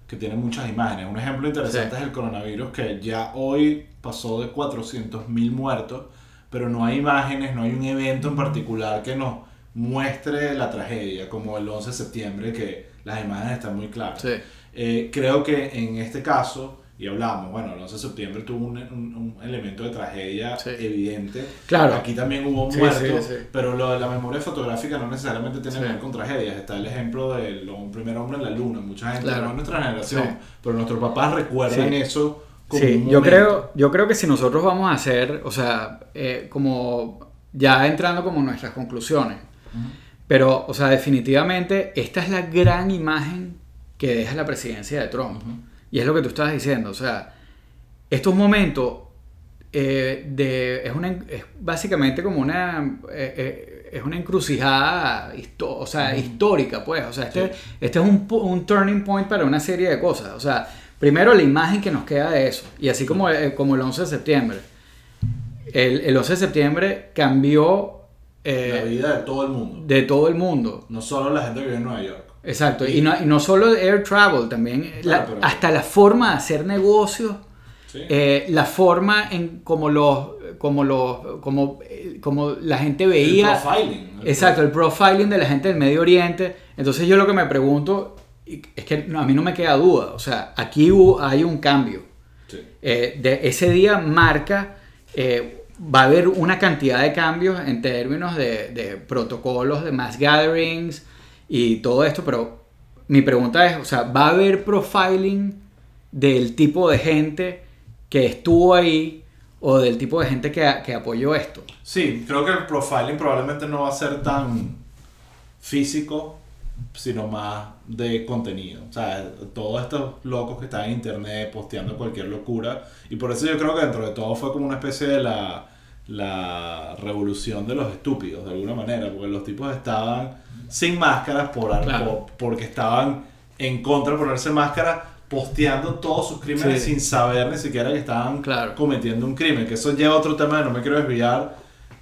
que tienen muchas imágenes. Un ejemplo interesante Sí. es el coronavirus que ya hoy pasó de 400.000 muertos, pero no hay imágenes, no hay un evento en particular que nos muestre la tragedia, como el 11 de septiembre, que las imágenes están muy claras. Sí. Eh, creo que en este caso, y hablamos, bueno, el 11 de septiembre tuvo un, un- un elemento de tragedia Sí. evidente. Claro. Aquí también hubo Sí, muertos, sí, sí. pero lo de la memoria fotográfica no necesariamente tiene que ver con tragedias. Está el ejemplo del primer hombre en la luna. Mucha gente, Claro. no es nuestra generación, pero nuestros papás recuerdan eso como Sí, un yo creo, yo creo que si nosotros vamos a hacer, o sea, eh, como ya entrando como nuestras conclusiones, Ujú. pero, o sea, definitivamente esta es la gran imagen que deja la presidencia de Trump. Ujú. Y es lo que tú estabas diciendo, o sea, estos momentos eh, de, es, una, es básicamente como una, eh, eh, es una encrucijada histo- o sea, histórica, pues. O sea, este, Sí. este es un, un turning point para una serie de cosas. O sea, primero la imagen que nos queda de eso. Y así como, como el 11 de septiembre. El, el 11 de septiembre cambió la vida de todo el mundo. de todo el mundo. No solo la gente que vive en Nueva York. Exacto. Y no, y no solo air travel, también la- pero- hasta la forma de hacer negocios. Sí. Eh, la forma en como los como los como, como la gente veía el profiling. el exacto el profiling de la gente del Medio Oriente entonces yo lo que me pregunto y es que no, a mí no me queda duda o sea aquí hubo- hay un cambio Sí. Eh, de ese día marca eh, va a haber una cantidad de cambios en términos de, de protocolos de mass gatherings y todo esto pero mi pregunta es o sea va a haber profiling del tipo de gente que estuvo ahí o del tipo de gente que, que apoyó esto. Sí, creo que el profiling probablemente no va a ser tan físico, sino más de contenido. O sea, todos estos locos que están en internet posteando cualquier locura. Y por eso yo creo que dentro de todo fue como una especie de la, la revolución de los estúpidos, de alguna manera, porque los tipos estaban sin máscaras por, Claro. por- porque estaban en contra de ponerse máscara posteando todos sus crímenes Sí. sin saber ni siquiera que estaban Claro. cometiendo un crimen, que eso lleva a otro tema, no me quiero desviar,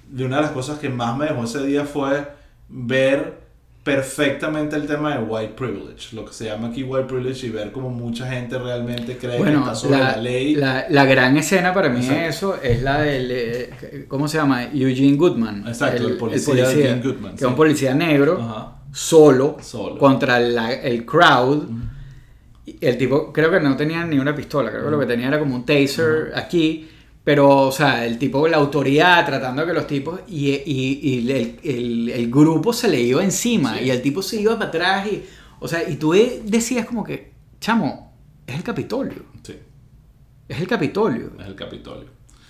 de una de las cosas que más me dejó ese día fue ver perfectamente el tema de white privilege, lo que se llama aquí white privilege y ver cómo mucha gente realmente cree que está sobre la, la, ley. la- la gran escena para mí de eso es la del, eh, ¿cómo se llama? Eugene Goodman. Exacto, el policía de Eugene Goodman, Que sí. es un policía negro, Ajá. solo, Solo. contra la- el crowd. El tipo creo que no tenía ni una pistola, creo que lo que tenía era como un taser aquí. Pero, o sea, el tipo, la autoridad tratando de que los tipos. Y, y- y el, el- el grupo se le iba encima. Sí. Y el tipo se iba para atrás. Y, o sea, y tú de- decías como que, chamo, es el Capitolio. Sí, Es el Capitolio. es el Capitolio.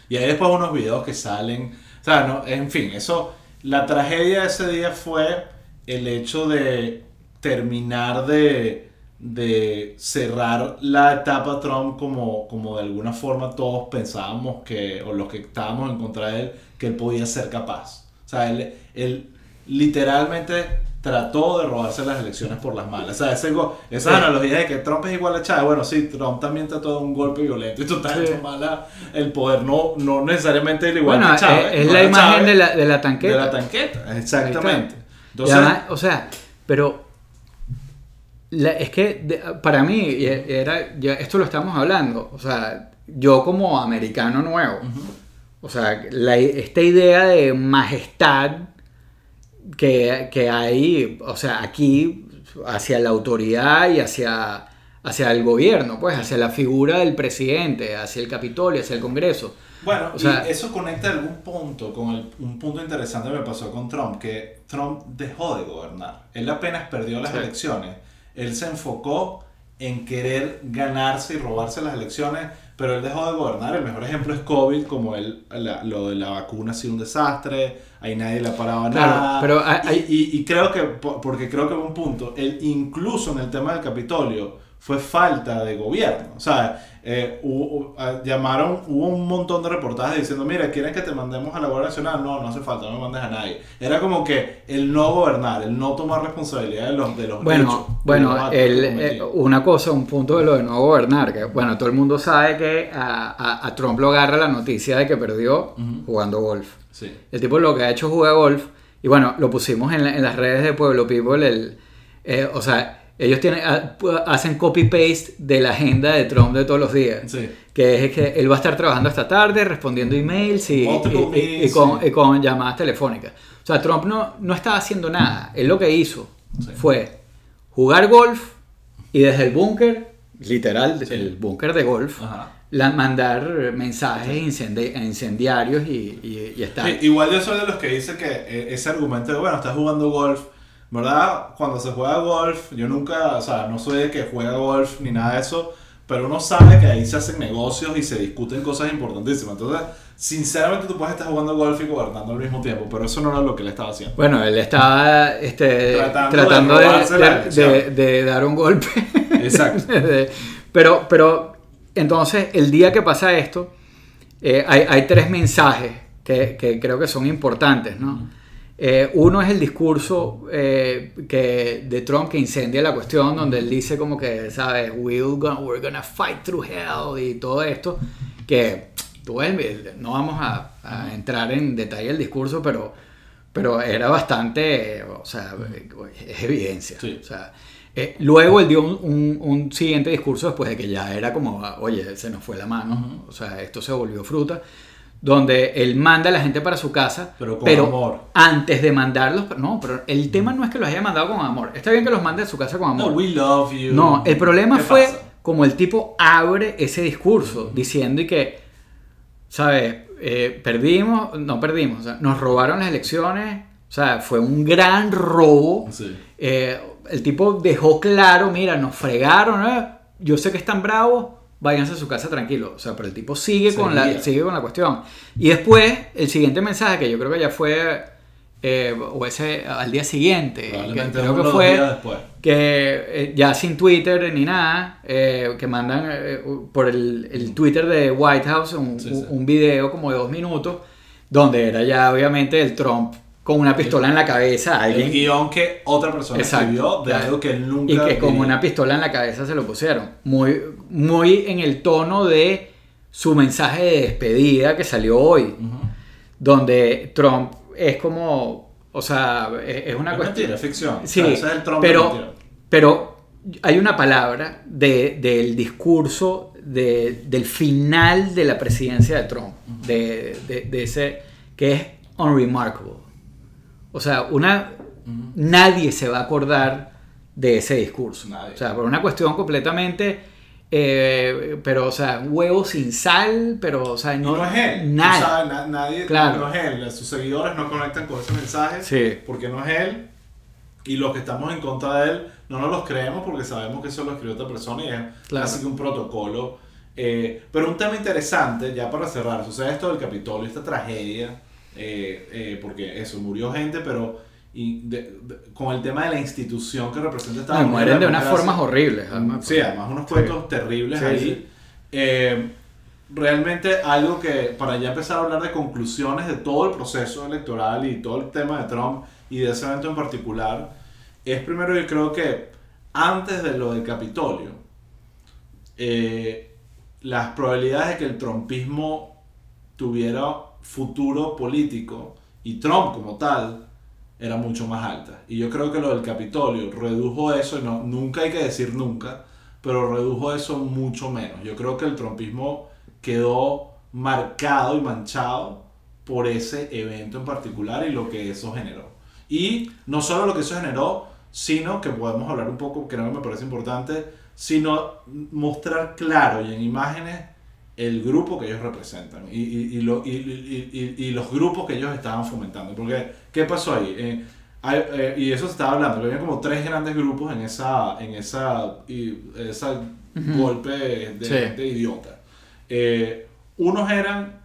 Y hay después unos videos que salen, o sea, no, en fin, eso, la tragedia de ese día fue el hecho de terminar de, de cerrar la etapa Trump como, como de alguna forma todos pensábamos que, o los que estábamos en contra de él, que él podía ser capaz. O sea, él, él literalmente trató de robarse las elecciones por las malas. O sea, ese esas Sí. analogías de que Trump es igual a Chávez, bueno, sí, Trump también trató de un golpe violento y total Sí. tomar la- el poder, no, no necesariamente el igual Bueno, que Chávez. es, no la imagen Chávez, de la, de la tanqueta. de la tanqueta, exactamente. Y Entonces, además, o sea, pero la- es que de- para mí, y era, ya esto lo estamos hablando, o sea, yo como americano nuevo, o sea, la- esta idea de majestad que, que hay, o sea, aquí hacia la autoridad y hacia, hacia el gobierno, pues, hacia la figura del presidente, hacia el Capitolio, hacia el Congreso. Bueno, O sea- y eso conecta algún punto con el- un punto interesante que me pasó con Trump, que Trump dejó de gobernar. Él apenas perdió las Sí. elecciones. Él se enfocó en querer ganarse y robarse las elecciones, pero él dejó de gobernar. El mejor ejemplo es COVID, como él, la- lo de la vacuna ha sido un desastre, ahí nadie le paraba Claro, nada. pero hay- Y- hay- y, y creo que, po- porque creo que hubo un punto, él incluso en el tema del Capitolio, fue falta de gobierno. O sea, eh, hubo- ah, llamaron, hubo un montón de reportajes diciendo, mira, ¿quieren que te mandemos a la Guardia Nacional? No, no hace falta, no me mandes a nadie. Era como que el no gobernar, el no tomar responsabilidad de los, de los Bueno, bueno, los el, eh, una cosa, un punto de lo de no gobernar, que bueno, todo el mundo sabe que a, a- a Trump lo agarra la noticia de que perdió jugando golf. Sí. El tipo lo que ha hecho es jugar golf, y bueno, lo pusimos en, la- en las redes de Pueblo People, el, eh, o sea, ellos tienen, pu- hacen copy-paste de la agenda de Trump de todos los días. Sí. Que es que él va a estar trabajando esta tarde, respondiendo emails y, Multiple y- y- y meetings, con, llamadas telefónicas. O sea, Trump no, no estaba haciendo nada. Él lo que hizo Sí. fue jugar golf y desde el búnker, literal, desde el búnker de golf, Ajá. la- mandar mensajes incendi- incendiarios y, estar. Igual yo soy de los que dice que eh, ese argumento de, bueno, estás jugando golf, ¿verdad? Cuando se juega golf, yo nunca, o sea, no soy de que juega golf ni nada de eso, pero uno sabe que ahí se hacen negocios y se discuten cosas importantísimas. Entonces, sinceramente tú puedes estar jugando golf y gobernando al mismo tiempo, pero eso no era lo que él estaba haciendo. Bueno, él estaba este, Tratando tratando, de de, de- de- dar un golpe. Exacto. <laughs> Pero, pero, entonces, el día que pasa esto, eh, hay, hay tres mensajes que, que creo que son importantes, ¿no? Eh, uno es el discurso eh, que, de Trump que incendia la cuestión, donde él dice como que, ¿sabes? We'll go- we're gonna fight through hell y todo esto, que tú no vamos a, a entrar en detalle el discurso, pero, pero era bastante, o sea, es evidencia. Sí. O sea, eh, luego él dio un, un- un siguiente discurso después de que ya era como, oye, se nos fue la mano, o sea, esto se volvió fruta, donde él manda a la gente para su casa, Pero con amor. antes de mandarlos, no, pero el tema no es que los haya mandado con amor, está bien que los mande a su casa con No, amor. we love you. No, el problema ¿Qué fue pasa? como el tipo abre ese discurso diciendo y que, ¿sabes? Eh, perdimos, no perdimos, o sea, nos robaron las elecciones, o sea, fue un gran robo. Sí. Eh, el tipo dejó claro, mira, nos fregaron, ¿eh? yo sé que están bravos, váyanse a su casa tranquilos. O sea, pero el tipo sigue con, la, sigue con la cuestión. Y después, el siguiente mensaje, que yo creo que ya fue, eh, o ese al día siguiente, que creo que fue que eh, ya sin Twitter ni nada, eh, que mandan por el, el Twitter de White House un, Sí, sí. un video como de dos minutos, donde era ya obviamente el Trump con una pistola en la cabeza, El alguien guion que otra persona Exacto. escribió de algo que él nunca y que con una pistola en la cabeza se lo pusieron. Muy, muy en el tono de su mensaje de despedida que salió hoy, donde Trump es como, o sea, es, es una Es cuestión... mentira, es ficción. Sí, O sea, ese es el Trump pero, pero hay una palabra de- del discurso de- del final de la presidencia de Trump, de- de ese, que es unremarkable. O sea, una, nadie se va a acordar de ese discurso. Nadie. O sea, por una cuestión completamente, eh, pero, o sea, huevo sin sal, pero, o sea, no, no, es él. Nada. O sea, na- nadie, Claro. no es él. Sus seguidores no conectan con ese mensaje Sí. porque no es él. Y los que estamos en contra de él no nos los creemos porque sabemos que eso lo escribió otra persona y es Claro. casi que un protocolo. Eh, pero un tema interesante, ya para cerrar, sucede esto del Capitolio, esta tragedia, eh, eh, porque eso, murió gente, pero y de- de- con el tema de la institución que representa Estados No, Unidos, mueren de unas formas horribles. además. Sí, además unos cuentos terribles Sí, ahí. sí. Eh, realmente algo que, para ya empezar a hablar de conclusiones de todo el proceso electoral y todo el tema de Trump y de ese evento en particular, es primero yo creo que antes de lo del Capitolio, eh, las probabilidades de que el trumpismo tuviera futuro político y Trump como tal era mucho más alta. Y yo creo que lo del Capitolio redujo eso, no, nunca hay que decir nunca, pero redujo eso mucho menos. Yo creo que el trumpismo quedó marcado y manchado por ese evento en particular y lo que eso generó. Y no solo lo que eso generó, sino que podemos hablar un poco, que me parece importante, sino mostrar claro y en imágenes el grupo que ellos representan y, y, y lo- y- y- y- y los grupos que ellos estaban fomentando. Porque, ¿qué pasó ahí? Eh, hay- eh, y eso se estaba hablando, que había como tres grandes grupos en esa, en esa, y, esa golpe de, Sí. idiota. Eh, unos eran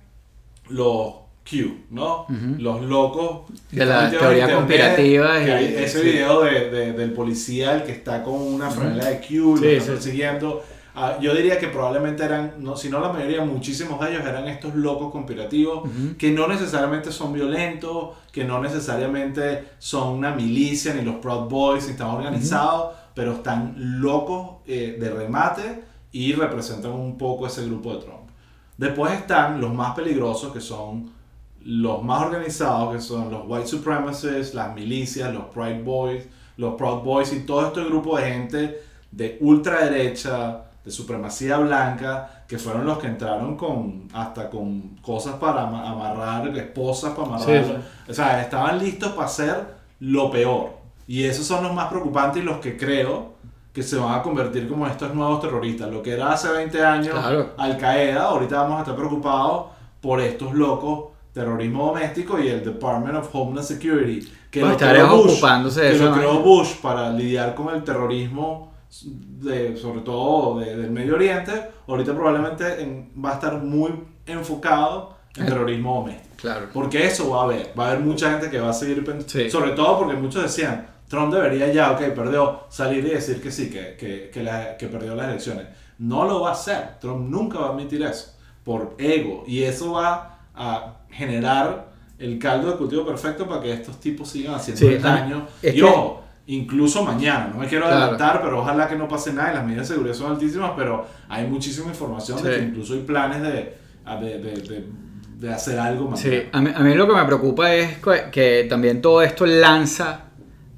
los Q, ¿no? Ujú. Los locos. De la teoría conspirativa y- hay ese sí. video de, de- del policía el que está con una franela de Q y lo Sí, está sí. persiguiendo. Ah, yo diría que probablemente eran, no, si no la mayoría, muchísimos de ellos eran estos locos conspirativos que no necesariamente son violentos, que no necesariamente son una milicia, ni los Proud Boys, ni están organizados, pero están locos eh, de remate y representan un poco ese grupo de Trump. Después están los más peligrosos, que son los más organizados, que son los white supremacists, las milicias, los Pride Boys, los Proud Boys y todo este grupo de gente de ultraderecha, de supremacía blanca, que fueron los que entraron con hasta con cosas para ama- amarrar, esposas para amarrar. Sí, O sea, estaban listos para hacer lo peor. Y esos son los más preocupantes y los que creo que se van a convertir como estos nuevos terroristas. Lo que era hace 20 años Claro. Al Qaeda, ahorita vamos a estar preocupados por estos locos, terrorismo doméstico y el Department of Homeland Security, que Pues lo creó Bush, ocupándose de que eso, lo ¿no? creó Bush para lidiar con el terrorismo, de, sobre todo de- del Medio Oriente. Ahorita probablemente en- va a estar muy enfocado en terrorismo doméstico. Claro. Porque eso va a haber. Va a haber mucha gente que va a seguir pensando. Sí. Sobre todo porque muchos decían, Trump debería ya, ok, perdió, salir y decir que sí, que, que, que, la- que perdió las elecciones. No lo va a hacer. Trump nunca va a admitir eso. por ego. Y eso va a generar el caldo de cultivo perfecto para que estos tipos sigan haciendo Sí, daño. es y ojo, incluso mañana, no me quiero Claro. adelantar, pero ojalá que no pase nada, y las medidas de seguridad son altísimas, pero hay muchísima información de que incluso hay planes de, de, de, de- hacer algo mañana. Sí, a mí, a mí lo que me preocupa es que, también todo esto lanza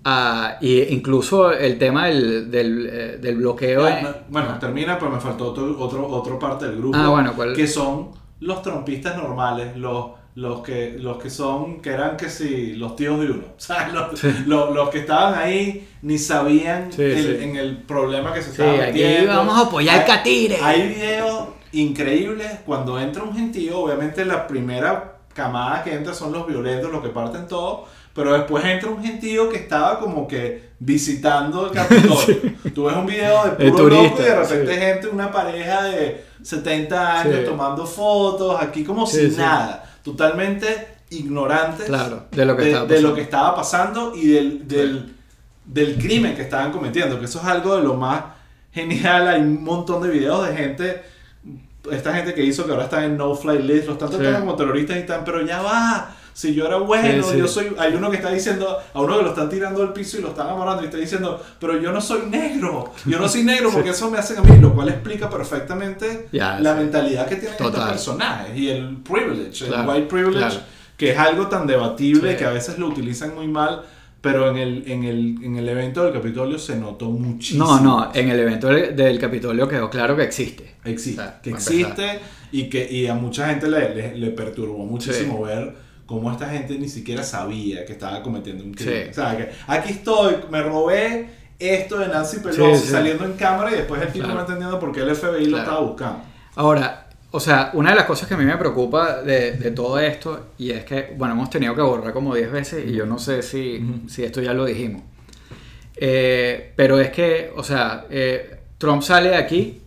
a, y incluso el tema del, del, eh, del bloqueo. Ah, en- no, bueno, termina, pero me faltó otro, otro, otro parte del grupo. Ah, bueno, ¿cuál? Que son los trompistas normales, los, los, que, los que son, que eran que sí, los tíos de uno. <laughs> O sea, los, Sí. los, los que estaban ahí ni sabían Sí, el- sí. en el problema que se estaba aquí metiendo. vamos a apoyar Hay- Catire. Hay videos increíbles cuando entra un gentío, obviamente la primera camada que entra son los violentos, los que parten todo, pero después entra un gentío que estaba como que visitando el Capitolio. <laughs> Tú ves un video de puro loco y de turista, repente gente, una pareja de 70 años tomando fotos, aquí como Sí, si sí. nada, totalmente ignorantes Claro, de lo que de, lo pasando. que estaba pasando y del, del, del crimen que estaban cometiendo, que eso es algo de lo más genial. Hay un montón de videos de gente, esta gente que hizo que ahora están en No Fly List, los están tratando Sí. como terroristas y están, pero ya va. Si yo era bueno, Sí, sí. yo soy. Hay uno que está diciendo, a uno que lo están tirando al piso y lo están amarrando y está diciendo, pero yo no soy negro, yo no soy negro <laughs> porque eso me hacen a mí, lo cual explica perfectamente Ya, la sí. mentalidad que tienen estos Total. personajes y el privilege, el Claro, white privilege claro. que es algo tan debatible Sí. que a veces lo utilizan muy mal, pero en el, en el, en el evento del Capitolio se notó muchísimo. No, no, en el evento del, Capitolio quedó claro que existe. Existe, O sea, que existe y que y a mucha gente le, le, le perturbó muchísimo ver cómo esta gente ni siquiera sabía que estaba cometiendo un crimen. Sí. O sea, que aquí estoy, me robé esto de Nancy Pelosi Sí, saliendo en cámara y después el tipo Claro. no entendiendo por qué el FBI lo estaba buscando. Ahora, o sea, una de las cosas que a mí me preocupa de, de todo esto, y es que, bueno, hemos tenido que borrar como 10 veces, y yo no sé si, si esto ya lo dijimos. Eh, pero es que, o sea, eh, Trump sale de aquí,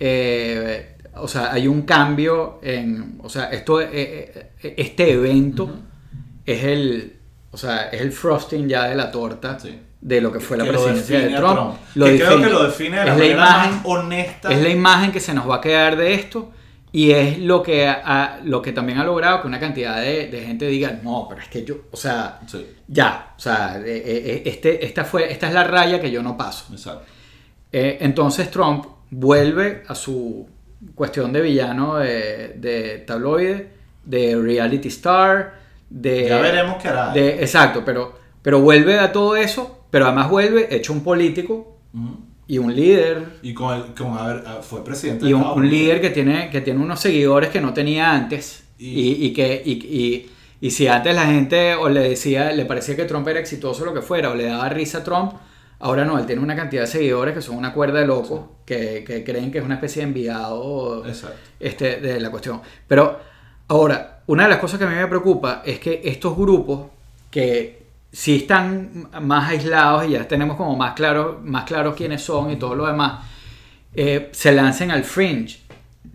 eh, o sea, hay un cambio en, o sea, esto, eh, eh, este evento es el, o sea, es el frosting ya de la torta Sí. de lo que fue la Que presidencia de a Trump. Lo que creo que lo define de la, es la imagen, más honesta. es la imagen que se nos va a quedar de esto y es lo que, ha- lo que también ha logrado que una cantidad de, de gente diga, no, pero es que yo, o sea, Sí, ya, o sea, eh, eh, este, esta, fue, esta es la raya que yo no paso. exacto. Eh, entonces Trump vuelve a su cuestión de villano de, de tabloide, de reality star, de... ya veremos qué hará. de- exacto, pero, pero vuelve a todo eso, pero además vuelve hecho un político y un líder Y con, el, con haber, ah, fue presidente y un, líder que tiene, que tiene unos seguidores que no tenía antes. Y- Y, y que, y, si antes la gente o le decía, le parecía que Trump era exitoso o lo que fuera, o le daba risa a Trump, ahora no, él tiene una cantidad de seguidores que son una cuerda de locos, que, que creen que es una especie de enviado Exacto. este, de la cuestión. Pero ahora, una de las cosas que a mí me preocupa es que estos grupos que sí están más aislados y ya tenemos como más claro, más claros quiénes son y todo lo demás, eh, se lancen al fringe,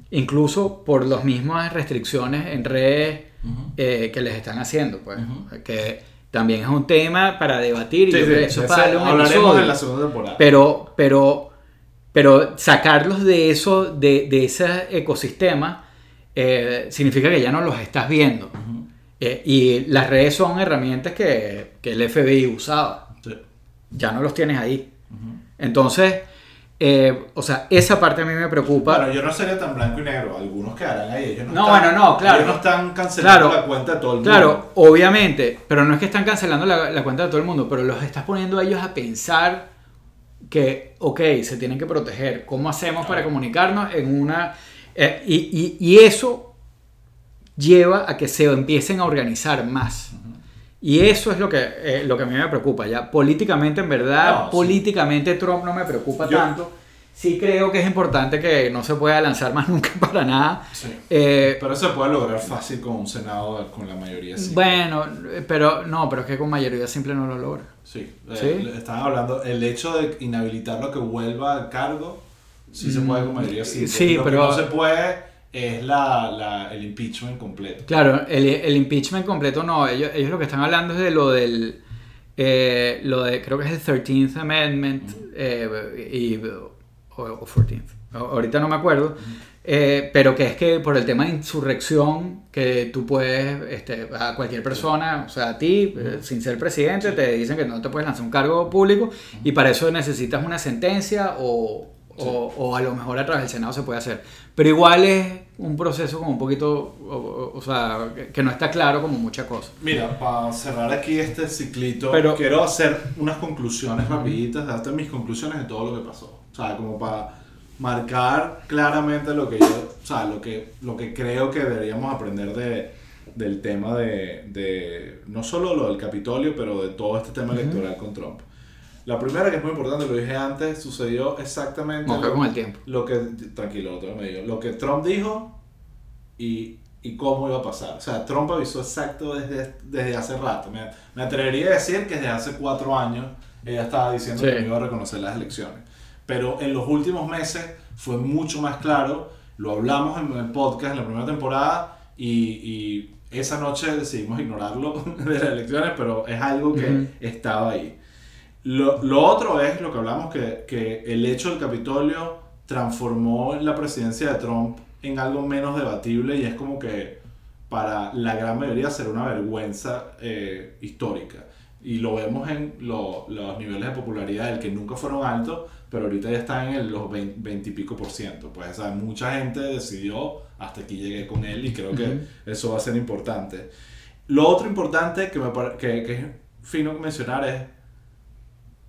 incluso por las mismas restricciones en redes eh, que les están haciendo, pues, que también es un tema para debatir y Sí, yo sí, creo que eso es ese para darle un hablaremos episodio. en la segunda temporada. Pero, pero, pero sacarlos de eso, de, de ese ecosistema, eh, significa que ya no los estás viendo. Eh, y las redes son herramientas que, que el FBI usaba. Sí. Ya no los tienes ahí. Entonces, eh, o sea, esa parte a mí me preocupa. Bueno, yo no sería tan blanco y negro. Algunos quedarán ahí. Ellos no, No, están, bueno, no, claro. Ellos no están cancelando Claro. la cuenta de todo el mundo. Claro, obviamente, pero no es que están cancelando la, la cuenta de todo el mundo, pero los estás poniendo a ellos a pensar que, ok, se tienen que proteger. ¿Cómo hacemos para comunicarnos en una... eh, y, y- y eso lleva a que se empiecen a organizar más. Y eso es lo que, eh, lo que a mí me preocupa. Ya políticamente, en verdad, No, sí. políticamente Trump no me preocupa Yo- tanto. Sí creo que es importante que no se pueda lanzar más <laughs> nunca para nada. Sí. Eh, Pero se puede lograr fácil con un Senado con la mayoría simple. bueno, pero no, pero es que con mayoría simple no lo logra. Sí. ¿Sí? Eh, le- estaban hablando, el hecho de inhabilitarlo que vuelva al cargo, sí se puede con mayoría simple. Mm, sí, lo pero- que no se puede es la, la- el impeachment completo. Claro, el, el impeachment completo no. Ellos, ellos lo que están hablando es de lo del. eh, lo de, creo que es el 13th Amendment. eh, y o, o 14th, a- ahorita no me acuerdo, eh, pero que es que por el tema de insurrección, que tú puedes, este, a cualquier persona, o sea, a ti, sin ser presidente, te dicen que no te puedes lanzar un cargo público y para eso necesitas una sentencia o, o, o a lo mejor a través del Senado se puede hacer. Pero igual es un proceso como un poquito, o, o- sea, que, no está claro como muchas cosas. Mira, para cerrar aquí este ciclito, Pero- quiero hacer unas conclusiones rapiditas, darte mis conclusiones de todo lo que pasó. O sea, como para marcar claramente lo que yo, o sea, lo que, lo que creo que deberíamos aprender de, del tema de, de, no solo lo del Capitolio, pero de todo este tema electoral con Trump. La primera, que es muy importante, lo dije antes, sucedió exactamente lo- con el tiempo. lo que, tranquilo, otro medio, lo que Trump dijo y, y cómo iba a pasar. O sea, Trump avisó exacto desde, desde hace rato. Me, me atrevería a decir que desde hace cuatro años ella estaba diciendo Sí. que no iba a reconocer las elecciones. Pero en los últimos meses fue mucho más claro, lo hablamos en el podcast en la primera temporada y, y esa noche decidimos ignorarlo <laughs> de las elecciones, pero es algo que Ujú. estaba ahí. Lo, lo otro es lo que hablamos, que, que el hecho del Capitolio transformó la presidencia de Trump en algo menos debatible y es como que para la gran mayoría será una vergüenza eh, histórica. Y lo vemos en lo- los niveles de popularidad del que nunca fueron altos, pero ahorita ya están en los 20, 20 y pico por ciento. Pues o sea, mucha gente decidió hasta aquí llegué con él y creo que Ujú. eso va a ser importante. Lo otro importante que, me, que, que es fino mencionar es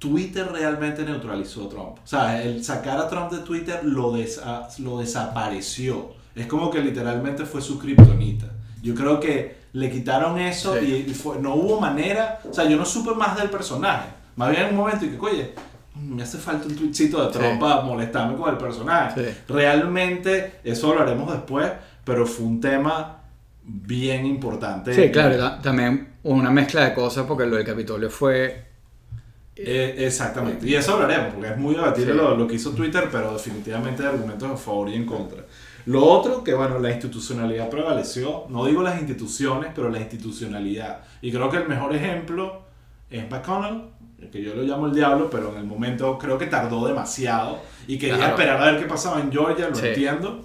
Twitter realmente neutralizó a Trump. O sea, el sacar a Trump de Twitter lo, desa- lo desapareció. Es como que literalmente fue su kriptonita. Yo creo que le quitaron eso Sí. y fue- no hubo manera. O sea, yo no supe más del personaje. Más bien en un momento y que, oye, me hace falta un tweetcito de Trump Sí. para molestarme con el personaje. Sí. Realmente, eso hablaremos después, pero fue un tema bien importante. Sí, claro, ta- también una mezcla de cosas porque lo del Capitolio fue... Eh, exactamente. Y eso hablaremos, porque es muy debatible Sí. lo, lo que hizo Twitter, pero definitivamente hay argumentos a favor y en contra. Lo otro, que bueno, la institucionalidad prevaleció. No digo las instituciones, pero la institucionalidad. Y creo que el mejor ejemplo es McConnell, que yo lo llamo el diablo, pero en el momento creo que tardó demasiado y quería Claro. esperar a ver qué pasaba en Georgia, lo Sí. entiendo.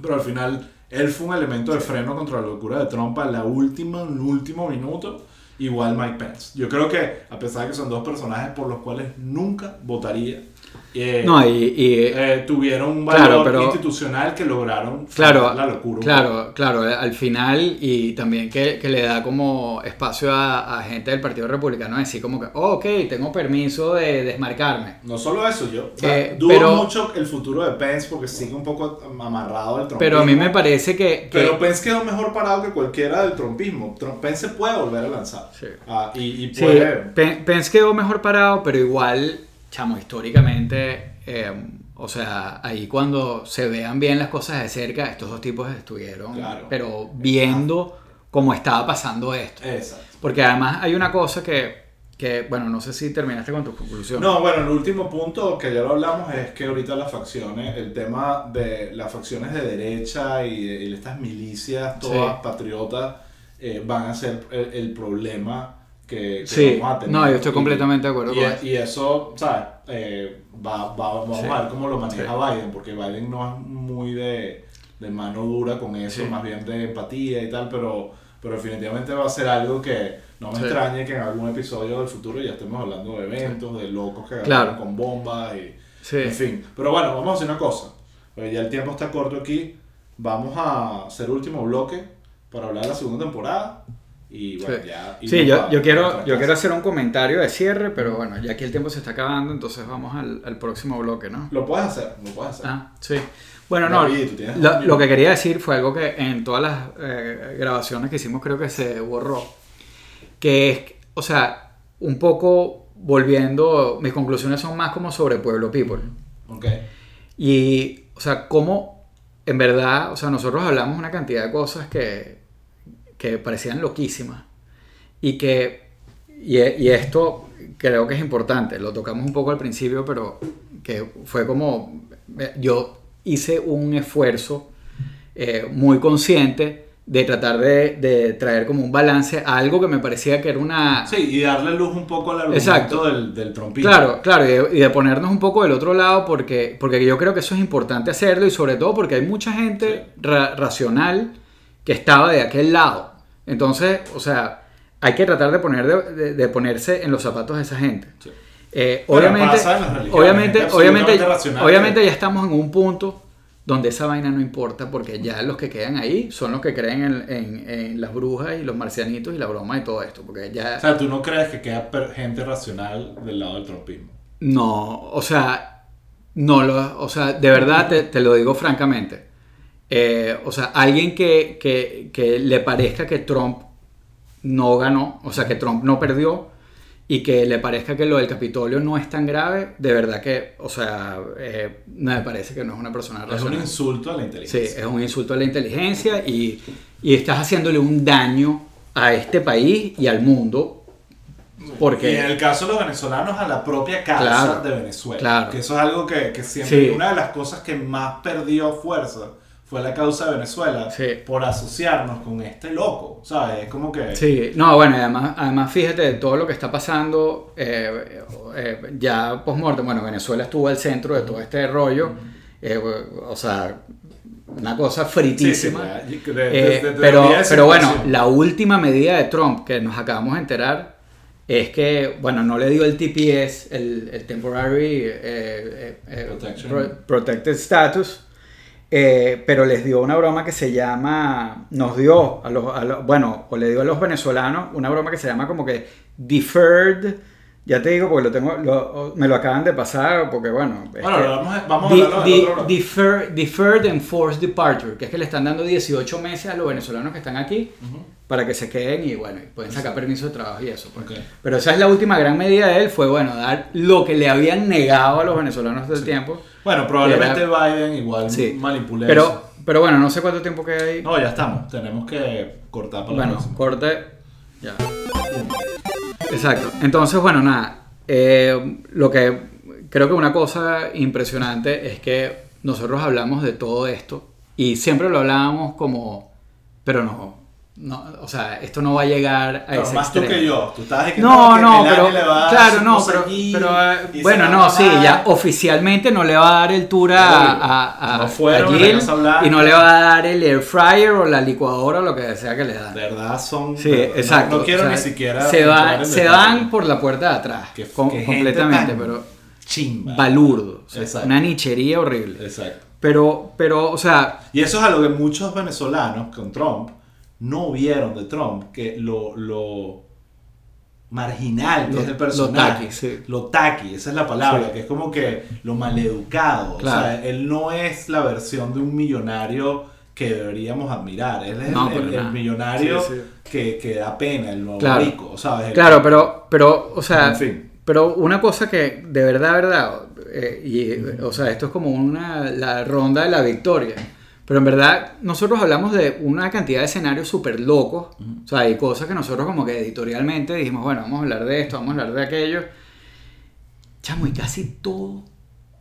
Pero al final, él fue un elemento de freno contra la locura de Trump a la última, en el último minuto. Igual Mike Pence. Yo creo que, a pesar de que son dos personajes por los cuales nunca votaría, eh, No, y... y- eh, tuvieron un Claro, valor pero- institucional que lograron Claro, la locura. claro, claro, eh, al final y también que, que le da como espacio a, a gente del Partido Republicano decir como que, oh, ok, tengo permiso de desmarcarme. No solo eso, yo o sea, Eh, dudo pero- mucho el futuro de Pence porque sigue un poco amarrado al trumpismo. Pero a mí me parece que... que- Pero Pence quedó mejor parado que cualquiera del trumpismo. Trump- Pence se puede volver a lanzar. Sí. Ah, y, y Sí, puede... Pen- Pence quedó mejor parado, pero igual, chamo, históricamente, eh, o sea, ahí cuando se vean bien las cosas de cerca, estos dos tipos estuvieron, Claro. pero viendo cómo estaba pasando esto. Exacto. Porque además hay una cosa que, que, bueno, no sé si terminaste con tu conclusión. No, bueno, el último punto que ya lo hablamos es que ahorita las facciones, el tema de las facciones de derecha y, y estas milicias todas Sí. patriotas eh, van a ser el, el problema que, que Sí, vamos a tener. no, yo estoy Y- completamente de acuerdo y, con eso. y eso, ¿sabes? Eh, va, va- vamos Sí. a ver cómo lo maneja Sí. Biden, porque Biden no es muy de, de mano dura con eso, más bien de empatía y tal, pero, pero definitivamente va a ser algo que no me extrañe que en algún episodio del futuro ya estemos hablando de eventos, de locos que Claro. con bombas y... Sí. En fin, pero bueno, vamos a hacer una cosa. Pues ya el tiempo está corto aquí. Vamos a hacer último bloque para hablar de la segunda temporada. Y bueno, Sí. ya. Sí, yo, quiero, yo quiero hacer un comentario de cierre, pero bueno, ya que el tiempo se está acabando, entonces vamos al, al próximo bloque, ¿no? Lo puedes hacer, lo puedes hacer. Ah, sí. Bueno, no, lo que quería decir fue algo que en todas las eh, grabaciones que hicimos creo que se borró, que es, o sea, un poco volviendo, mis conclusiones son más como sobre Pueblo People. Ok. Y, o sea, cómo en verdad, o sea, nosotros hablamos una cantidad de cosas que, que parecían loquísimas y que, y, y esto creo que es importante, lo tocamos un poco al principio, pero que fue como, yo hice un esfuerzo eh, muy consciente de tratar de, de traer como un balance a algo que me parecía que era una... Sí, y darle luz un poco al argumento Exacto. del, del trompismo. Claro, claro, y de, y de ponernos un poco del otro lado porque, porque yo creo que eso es importante hacerlo y sobre todo porque hay mucha gente ra- racional que estaba de aquel lado. Entonces, o sea, hay que tratar de, poner de, de- de ponerse en los zapatos de esa gente. Sí. Eh, obviamente, obviamente, obviamente, obviamente ya estamos en un punto donde esa vaina no importa porque ya los que quedan ahí son los que creen en, en- en las brujas y los marcianitos y la broma y todo esto. Porque ya... O sea, ¿tú no crees que queda gente racional del lado del trompismo? No, o sea, no lo, o sea, de verdad te, te lo digo francamente. Eh, o sea, alguien que, que, que le parezca que Trump no ganó, o sea, que Trump no perdió y que le parezca que lo del Capitolio no es tan grave, de verdad que, o sea, eh, me parece que no es una persona Es un racional. insulto a la Sí, inteligencia. es un insulto a la inteligencia y, y estás haciéndole un daño a este país y al mundo porque... Y en el caso de los venezolanos, a la propia causa Claro, de Venezuela. claro. Que eso es algo que, que siempre. Sí. Una de las cosas que más perdió fuerza fue la causa de Venezuela Sí. por asociarnos con este loco. ¿Sabes? Es como que. Sí, no, bueno, y además, además fíjate de todo lo que está pasando eh, eh, ya post-mortem. Bueno, Venezuela estuvo al centro de todo este rollo. eh, o sea, una cosa Sí, sí, fritísima. ya, de- de- Eh, de- de pero, pero bueno, la última medida de Trump que nos acabamos de enterar es que, bueno, no le dio el TPS, el, el Temporary eh, eh, Protection. Pro- Protected Status, eh, pero les dio una broma que se llama, nos dio, a los, a los- bueno, o le dio a los venezolanos una broma que se llama como que Deferred, ya te digo porque lo tengo, lo- me lo acaban de pasar, porque bueno, Bueno, que- vamos a, vamos a Di- hablarlo di- otro defer- deferred Enforced Departure, que es que le están dando 18 meses a los venezolanos que están aquí Ujú. para que se queden y bueno, pueden sacar permiso de trabajo y eso. pues. Ok. Pero esa es la última gran medida de él, fue bueno, dar lo que le habían negado a los venezolanos todo el tiempo. Bueno, probablemente Biden igual Sí. manipule Pero, eso. pero bueno, no sé cuánto tiempo queda ahí. No, ya estamos. Tenemos que cortar para bueno, corte. Ya. Exacto. Entonces, bueno, nada. eh, lo que creo que una cosa impresionante es que nosotros hablamos de todo esto y siempre lo hablábamos como, pero no, no o sea, esto no va a llegar a Pero ese más tú extremo. que yo. Tú estabas No, que no, pero le va claro, su no, pero, pero, eh, bueno, no, va sí, ya oficialmente no le va a dar el tour a, a, a- No fueron a Jill y no le va a dar el air fryer o la licuadora o lo que sea que le dan. De verdad son. Sí, no- exacto. No, quiero o sea, ni siquiera. Se, en se van por la puerta de atrás. Que- com- que gente completamente, pero Chimba. balurdo. o sea, una nichería horrible. Exacto. Pero, pero, o sea, Y eso es a lo que muchos venezolanos con Trump no vieron de Trump, que lo, lo marginal que Lo- es el lo personaje. taqui, sí. Lo taqui, esa es la palabra, Sí. que es como que lo maleducado. Claro. O sea, él no es la versión de un millonario que deberíamos admirar. Él es No, el, el- el millonario Sí. Que, que da pena, el nuevo Claro. rico, ¿sabes? El- Claro, pero, pero, o sea, En fin. pero una cosa que de verdad, verdad, eh, y, o sea, esto es como una, la ronda de la victoria. Pero en verdad, nosotros hablamos de una cantidad de escenarios súper locos. O sea, hay cosas que nosotros como que editorialmente dijimos, bueno, vamos a hablar de esto, vamos a hablar de aquello. Chamo, y casi todo,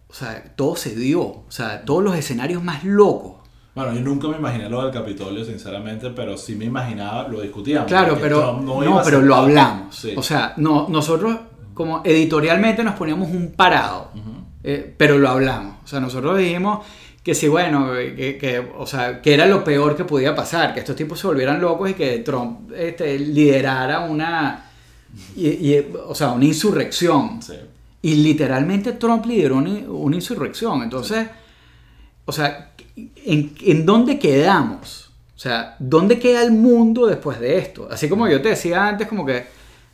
o sea, todo se dio. O sea, todos los escenarios más locos. Bueno, yo nunca me imaginé lo del Capitolio, sinceramente, pero sí me imaginaba, lo discutíamos. Claro, pero no, a pero lo hablamos. Sí. O sea, no, nosotros como editorialmente nos poníamos un parado, eh, pero lo hablamos. O sea, nosotros dijimos que sí, bueno, que, que, o sea, que era lo peor que podía pasar, que estos tipos se volvieran locos y que Trump este, liderara una, y- y, o sea, una insurrección. Sí. Y literalmente Trump lideró una, una insurrección. Entonces, o sea, ¿en, ¿en dónde quedamos? O sea, ¿dónde queda el mundo después de esto? Así como yo te decía antes, como que,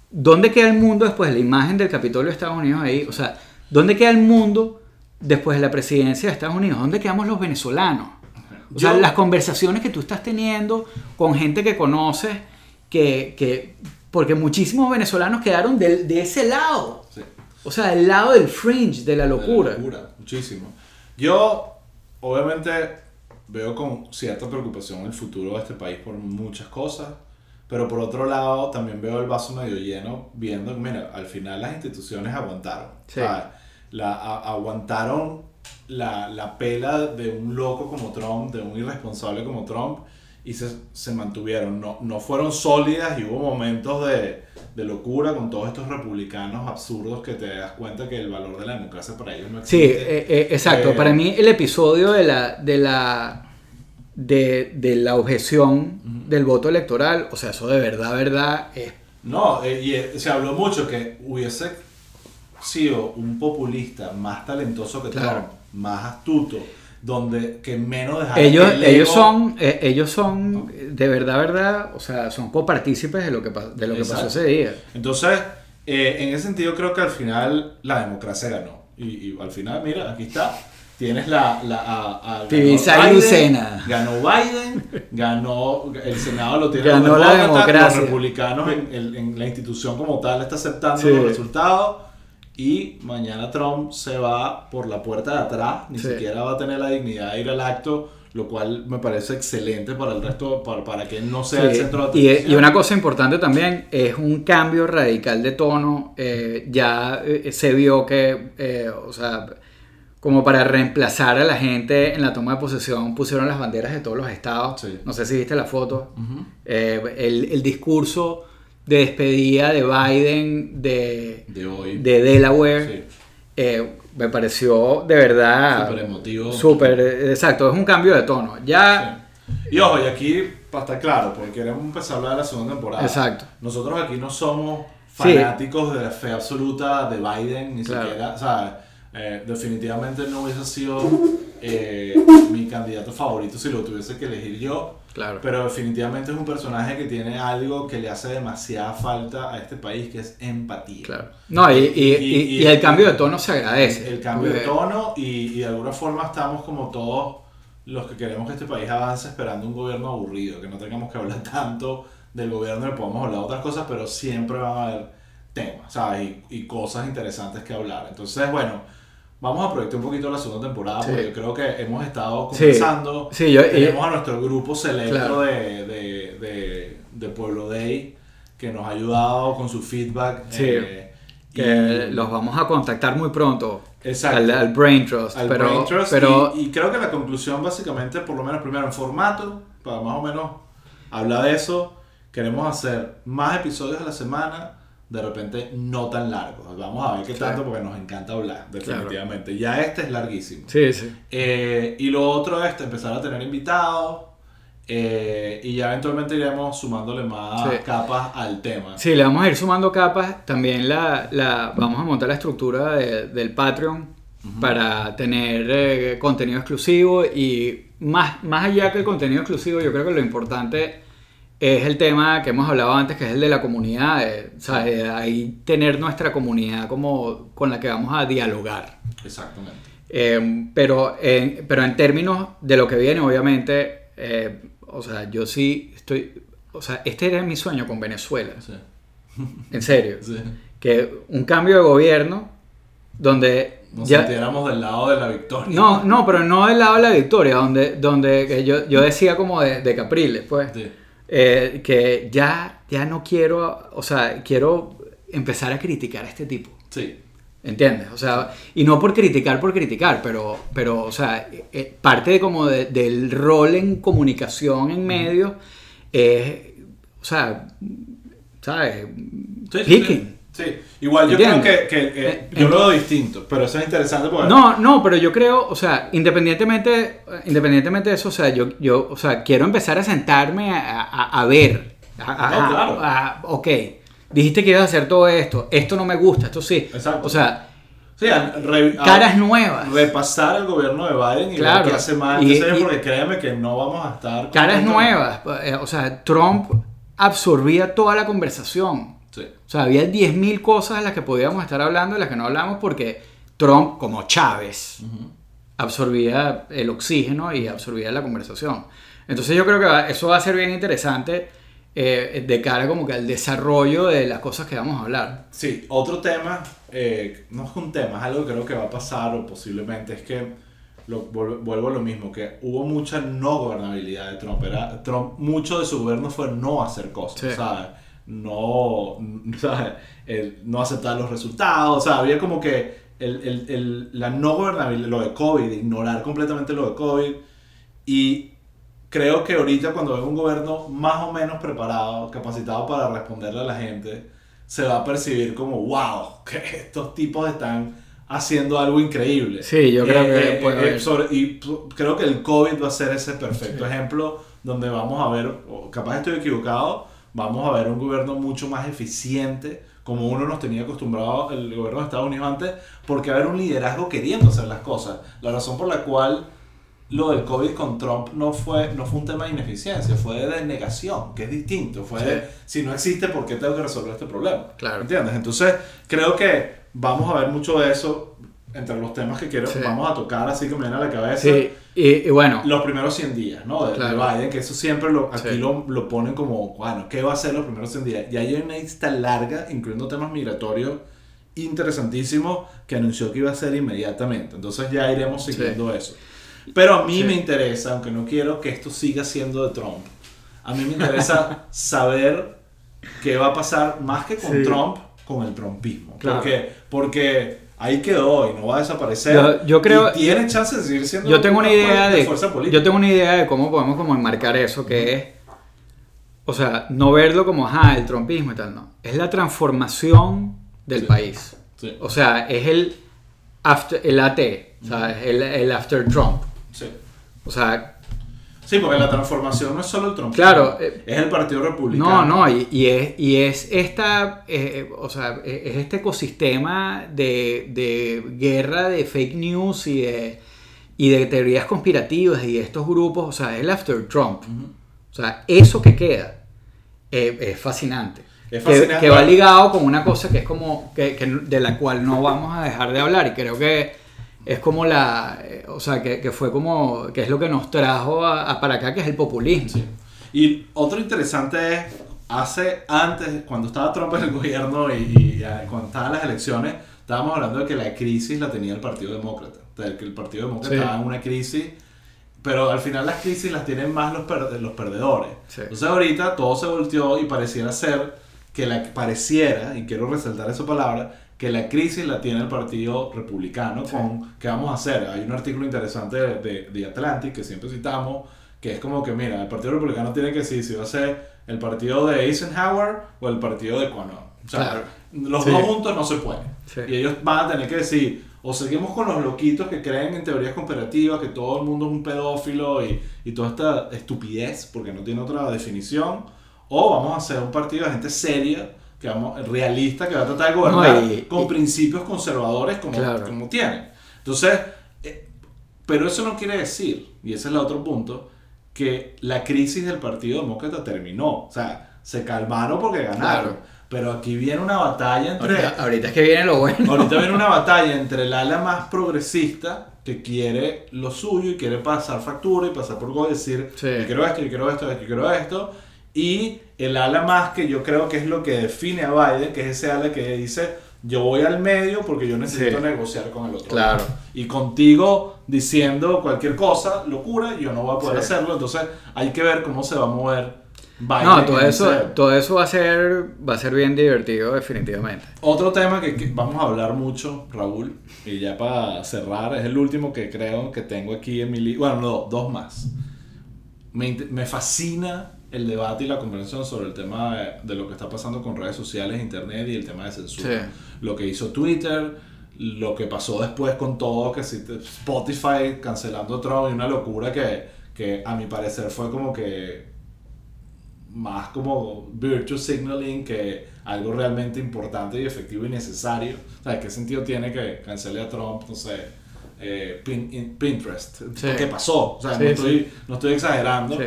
¿dónde queda el mundo después de la imagen del Capitolio de Estados Unidos ahí? O sea, ¿dónde queda el mundo después de la presidencia de Estados Unidos? ¿Dónde quedamos los venezolanos? O sea, las conversaciones que tú estás teniendo con gente que conoces, que, que porque muchísimos venezolanos quedaron de, de ese lado. Sí. O sea, del lado del fringe, de la locura. De la locura, muchísimo. Yo, obviamente, veo con cierta preocupación el futuro de este país por muchas cosas, pero por otro lado también veo el vaso medio lleno, viendo mira, al final las instituciones aguantaron. Sí. La, a- aguantaron la, la pela de un loco como Trump, de un irresponsable como Trump, y se, se mantuvieron. No, no fueron sólidas y hubo momentos de, de locura con todos estos republicanos absurdos que te das cuenta que el valor de la democracia para ellos no Sí, existe. eh, eh, exacto. Eh, Para mí el episodio de la, de la, de, de la objeción del voto electoral, o sea, eso de verdad, verdad, es No, eh, y se habló mucho que hubiese sido un populista más talentoso que Claro. Trump, más astuto, donde que menos dejara ellos, que el ellos son, eh, ellos son, de verdad, verdad, o sea, son copartícipes de lo que, de lo que pasó ese día. Entonces, eh, en ese sentido creo que al final la democracia ganó. Y, y al final, mira, aquí está. Tienes la... la a, a- ganó Biden. Ganó Biden, ganó el Senado lo tiene Ganó los la democracia. Los republicanos en, en- en la institución como tal está aceptando Sí. los resultados. Y mañana Trump se va por la puerta de atrás, ni Sí. siquiera va a tener la dignidad de ir al acto, lo cual me parece excelente para el resto, para, para que él no sea el centro de y, atención. y una cosa importante también es un cambio radical de tono. eh, ya eh, se vio que, eh, o sea, como para reemplazar a la gente en la toma de posesión, pusieron las banderas de todos los estados. Sí. No sé si viste la foto. El, el discurso de despedida de Biden de, de hoy. de Delaware Sí. eh, me pareció de verdad Súper emotivo. súper, exacto, es un cambio de tono. Ya, Sí. Y ojo, y aquí, para estar claro, porque queremos empezar a hablar de la segunda temporada. Exacto. Nosotros aquí no somos Sí. fanáticos de la fe absoluta de Biden, ni Claro. siquiera, o sea, eh, definitivamente no hubiese sido eh, mi candidato favorito si lo tuviese que elegir yo. claro. Pero definitivamente es un personaje que tiene algo que le hace demasiada falta a este país, que es empatía. Claro. No, y, y- Y- y- el cambio de tono se agradece. El cambio de tono y, y de alguna forma estamos como todos los que queremos que este país avance esperando un gobierno aburrido, que no tengamos que hablar <laughs> tanto del gobierno, que podamos hablar de otras cosas, pero siempre van a haber temas, ¿sabes? Y, y cosas interesantes que hablar. Entonces, bueno, vamos a proyectar un poquito la segunda temporada, Sí. porque yo creo que hemos estado Sí. conversando, Sí, yo- y- tenemos a nuestro grupo selecto Claro. de, de, de, de Pueblo Day, que nos ha ayudado con su feedback. Sí. eh, que y- los vamos a contactar muy pronto Exacto. al, al Brain Trust. al pero, Brain Trust, pero y, y creo que la conclusión básicamente, por lo menos primero en formato, para más o menos hablar de eso, queremos hacer más episodios a la semana, de repente no tan largos. Vamos a ver qué Claro. tanto porque nos encanta hablar, definitivamente. Ya este es larguísimo. sí, sí. Eh, y lo otro es empezar a tener invitados eh, y ya eventualmente iremos sumándole más Sí. capas al tema. Sí, le vamos a ir sumando capas. También la, la vamos a montar la estructura de- del Patreon para tener eh, contenido exclusivo y más, más allá que el contenido exclusivo, yo creo que lo importante es el tema que hemos hablado antes, que es el de la comunidad. eh, o sea, ahí tener nuestra comunidad como con la que vamos a dialogar. Exactamente. Eh, pero, en, pero en términos de lo que viene, obviamente, eh, o sea, yo sí estoy, o sea, este era mi sueño con Venezuela, Sí. en serio, Sí. que un cambio de gobierno donde Nos ya, sintiéramos del lado de la victoria. no, no, pero no del lado de la victoria, donde, donde yo, yo decía como de, de Capriles, pues, Sí. Eh, que ya, ya no quiero, o sea, quiero empezar a criticar a este tipo. Sí. ¿Entiendes? O sea, y no por criticar por criticar, pero, pero o sea, eh, parte de como de- del rol en comunicación en medios es, o sea, ¿sabes? Sí, sí, Picking. Sí, igual yo creo ¿Entiendes? que, que, que Eh, yo lo veo distinto, pero eso es interesante porque... No, no, pero yo creo, o sea, independientemente, independientemente de eso, o sea, yo, yo o sea, quiero empezar a sentarme a, a- a ver. A, No, claro. a- ok, dijiste que ibas a hacer todo esto, esto no me gusta, esto sí. Exacto. O sea, Sí, caras nuevas. repasar el gobierno de Biden y Claro. ver qué hace más. Y- Y, porque créeme que no vamos a estar... caras nuevas. eh, O sea, Trump absorbía toda la conversación. Sí. O sea, había 10.000 cosas de las que podíamos estar hablando y las que no hablamos porque Trump, como Chávez, absorbía el oxígeno y absorbía la conversación. Entonces yo creo que eso va a ser bien interesante eh, de cara como que al desarrollo de las cosas que vamos a hablar. Sí, otro tema, eh, no es un tema, es algo que creo que va a pasar o posiblemente, es que lo, vuelvo, vuelvo a lo mismo, que hubo mucha no gobernabilidad de Trump. Era, Trump, mucho de su gobierno fue no hacer cosas, Sí. ¿sabes? No, ¿sabes? <laughs> El no aceptar los resultados, o sea, había como que el, el, el- la no gobernabilidad, lo de COVID, ignorar completamente lo de COVID y creo que ahorita cuando hay un gobierno más o menos preparado, capacitado para responderle a la gente, se va a percibir como, wow, <laughs> que estos tipos están haciendo algo increíble. Sí, yo creo que eh, puede eh, haber. sobre- y creo que el COVID va a ser ese perfecto ejemplo donde vamos a ver, capaz estoy equivocado, vamos a ver un gobierno mucho más eficiente como uno nos tenía acostumbrado el gobierno de Estados Unidos antes, porque haber un liderazgo queriendo hacer las cosas. La razón por la cual lo del COVID con Trump no fue, no fue un tema de ineficiencia, fue de negación, que es distinto. Fue de, si no existe, ¿por qué tengo que resolver este problema? Claro. ¿Entiendes? Entonces, creo que vamos a ver mucho de eso entre los temas que quiero, Sí. vamos a tocar, así que me viene a la cabeza. Sí, y, y bueno, Los primeros 100 días, ¿no? De, de Claro. Biden, que eso siempre lo, aquí Sí. lo, lo ponen como, bueno, ¿qué va a hacer los primeros 100 días? Y hay una lista larga, incluyendo temas migratorios, interesantísimos, que anunció que iba a ser inmediatamente. Entonces ya iremos Sí. siguiendo eso. Pero a mí Sí. me interesa, aunque no quiero que esto siga siendo de Trump, a mí me interesa <laughs> saber qué va a pasar más que con Sí. Trump, con el trumpismo. Claro. Porque, porque ahí quedó y no va a desaparecer. Yo- yo creo- y tiene chance de seguir siendo yo tengo una idea de, fuerza política. yo tengo una idea de cómo podemos como enmarcar eso, que es, o sea, no verlo como, ajá, el trompismo y tal, no. Es la transformación del Sí. país. Sí, O sea, es el after, el AT, o sea, el, el after Trump. sí. O sea, Sí, porque la transformación no es solo el Trump. Claro, eh, es el Partido Republicano. No, no, y, y es, y es esta, eh, o sea, eh, es este ecosistema de, de guerra de fake news y de, y de teorías conspirativas y de estos grupos, o sea, es el after Trump. O sea, eso que queda eh, es fascinante. Es Que- fascinante. Que, va ligado con una cosa que es como, que, que- de la cual no vamos a dejar de hablar y creo que es como la, eh, o sea, que, que fue como, que es lo que nos trajo a, a para acá, que es el populismo. Sí. Y otro interesante es, hace antes, cuando estaba Trump en el gobierno y, y, cuando estaban las elecciones, estábamos hablando de que la crisis la tenía el Partido Demócrata. De que el Partido Demócrata Sí. estaba en una crisis, pero al final las crisis las tienen más los, per- los perdedores. Sí. Entonces ahorita todo se volteó y pareciera ser que la pareciera, y quiero resaltar esa palabra, que la crisis la tiene el Partido Republicano con ¿qué vamos a hacer? Hay un artículo interesante de, de, de Atlantic que siempre citamos, que es como que, mira, el Partido Republicano tiene que decir si va a ser el partido de Eisenhower o el partido de Cuanón. O sea, Claro. los Sí. dos juntos no se pueden. Sí. Y ellos van a tener que decir, o seguimos con los loquitos que creen en teorías conspirativas, que todo el mundo es un pedófilo y, y toda esta estupidez, porque no tiene otra definición, o vamos a hacer un partido de gente seria, que vamos, realista, que va a tratar de gobernar No, y- con y- principios conservadores como, Claro. como tienen. Entonces, eh, pero eso no quiere decir, y ese es el otro punto, que la crisis del Partido Demócrata terminó. O sea, se calmaron porque ganaron. Claro. Pero aquí viene una batalla entre... Ahorita, ahorita es que viene lo bueno. Ahorita viene una <laughs> batalla entre el ala más progresista que quiere lo suyo y quiere pasar factura y pasar por gol y decir Sí. yo quiero esto, yo quiero esto, yo quiero esto y el ala más que yo creo que es lo que define a Biden, que es ese ala que dice yo voy al medio porque yo necesito Sí. negociar con el otro. Claro. lado. Y contigo diciendo cualquier cosa, locura, yo no voy a poder Sí. hacerlo, entonces hay que ver cómo se va a mover Biden. No, todo eso, todo eso va a ser, va a ser bien divertido definitivamente. Otro tema que, que vamos a hablar mucho, Raúl, y ya para cerrar, es el último que creo que tengo aquí en mi lista. Bueno, no, dos más. Me, me fascina el debate y la conversación sobre el tema de, de lo que está pasando con redes sociales, internet y el tema de censura. Sí. Lo que hizo Twitter, lo que pasó después con todo, que si Spotify cancelando Trump y una locura que, que a mi parecer fue como que más como virtue signaling que algo realmente importante y efectivo y necesario. O sea, ¿qué sentido tiene que cancele a Trump, no sé, eh, Pin- in- Pinterest? Sí. ¿Qué pasó? O sea, Sí, no, estoy, no estoy exagerando.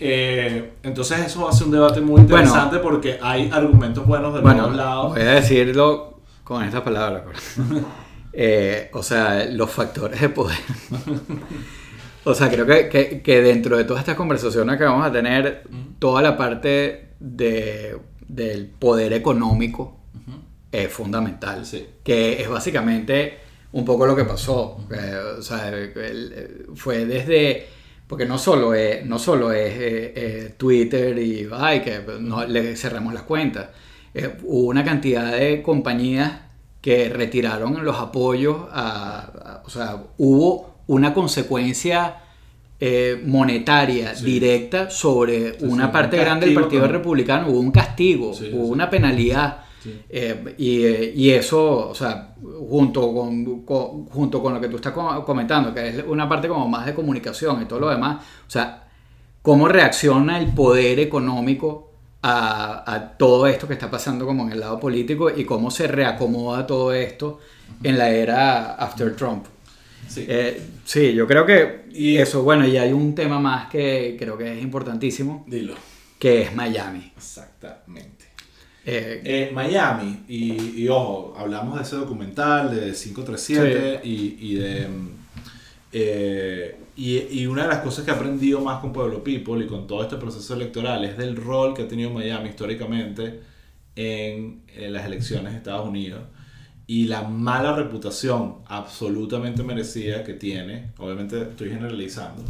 Eh, entonces eso ser un debate muy Bueno. interesante porque hay argumentos buenos de Bueno, dos lados. voy a decirlo con estas palabras. pero- <laughs> Eh, o sea, los factores de poder. o sea, creo que, que- que dentro de todas estas conversaciones que vamos a tener, toda la parte de, del poder económico Ujú. es fundamental. Sí. Que es básicamente un poco lo que pasó. Eh, o sea, el- el- fue desde. Porque no solo es, no solo es eh, eh, Twitter y ay, que no, le cerramos las cuentas. Eh, hubo una cantidad de compañías que retiraron los apoyos. A, a- o sea, hubo una consecuencia eh, monetaria Sí. directa sobre una parte un grande del Partido Republicano, hubo un castigo, Sí, hubo sí. una penalidad. Sí. Eh, y, y eso, o sea, junto con, con- junto con lo que tú estás co- comentando, que es una parte como más de comunicación y todo lo demás, o sea, cómo reacciona el poder económico a, a todo esto que está pasando como en el lado político y cómo se reacomoda todo esto en la era after Trump. Sí. Eh, sí, yo creo que Y- eso, bueno, y hay un tema más que creo que es importantísimo, Dilo. que es Miami. Exactamente. Eh, Eh, Miami, y, y ojo, hablamos de ese documental de 537 y, y de... eh, y, y una de las cosas que he aprendido más con Pueblo People y con todo este proceso electoral es del rol que ha tenido Miami históricamente en, en las elecciones de Estados Unidos y la mala reputación absolutamente merecida que tiene, obviamente estoy generalizando,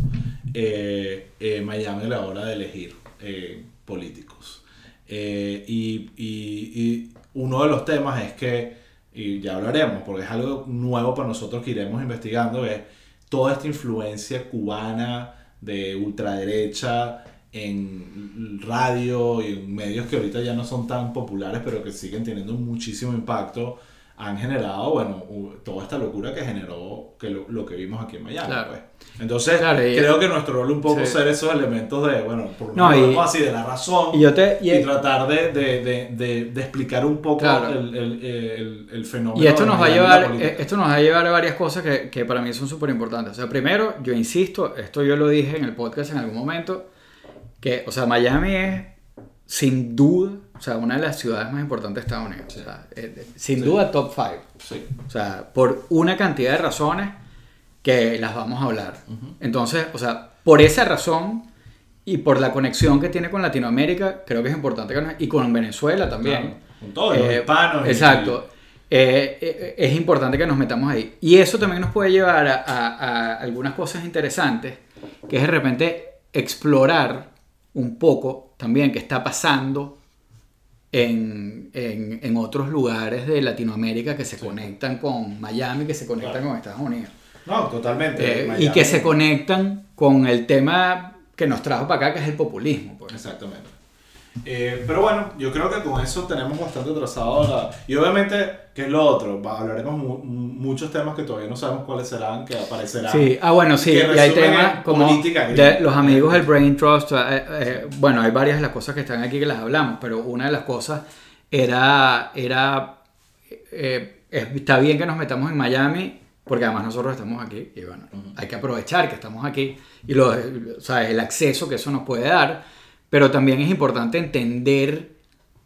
eh, eh, Miami a la hora de elegir eh, políticos. Eh, y, y- y uno de los temas es que, y ya hablaremos, porque es algo nuevo para nosotros que iremos investigando, es toda esta influencia cubana de ultraderecha en radio y en medios que ahorita ya no son tan populares, pero que siguen teniendo muchísimo impacto, han generado, bueno, toda esta locura que generó que lo, lo que vimos aquí en Miami. Claro. pues. Entonces, Claro, y- creo que nuestro rol un poco Sí. ser esos elementos de, bueno, por lo No, menos así, de la razón y yo te... y- y tratar de, de, de, de, de explicar un poco Claro. el, el, el, el fenómeno. Y esto nos va a llevar, eh, esto nos va a llevar a varias cosas que, que para mí son súper importantes. O sea, primero, yo insisto, esto yo lo dije en el podcast en algún momento, que, o sea, Miami es sin duda, o sea, una de las ciudades más importantes de Estados Unidos. O sea, eh, sin Sí. duda top 5. Sí. O sea, por una cantidad de razones que las vamos a hablar. Entonces, o sea, por esa razón y por la conexión que tiene con Latinoamérica, creo que es importante que nos- y con Venezuela también. Claro, con todos los Eh, hispanos. y- Exacto. Eh, eh, es importante que nos metamos ahí. Y eso también nos puede llevar a, a- a algunas cosas interesantes, que es de repente explorar un poco también qué está pasando en, en- en otros lugares de Latinoamérica que se conectan con Miami, que se conectan Claro. con Estados Unidos. No, totalmente. Eh, y que se conectan con el tema que nos trajo para acá, que es el populismo. pues. Exactamente. Eh, pero bueno, yo creo que con eso tenemos bastante trazado la... Y obviamente, ¿qué es lo otro? Va- hablaremos mu- muchos temas que todavía no sabemos cuáles serán, que aparecerán. Sí, ah bueno, sí, y hay temas como política de los amigos del Brain Trust, eh, eh, bueno, hay varias de las cosas que están aquí que las hablamos, pero una de las cosas era, era eh, es- está bien que nos metamos en Miami, porque además nosotros estamos aquí, y bueno, hay que aprovechar que estamos aquí, y lo, sea, el acceso que eso nos puede dar, pero también es importante entender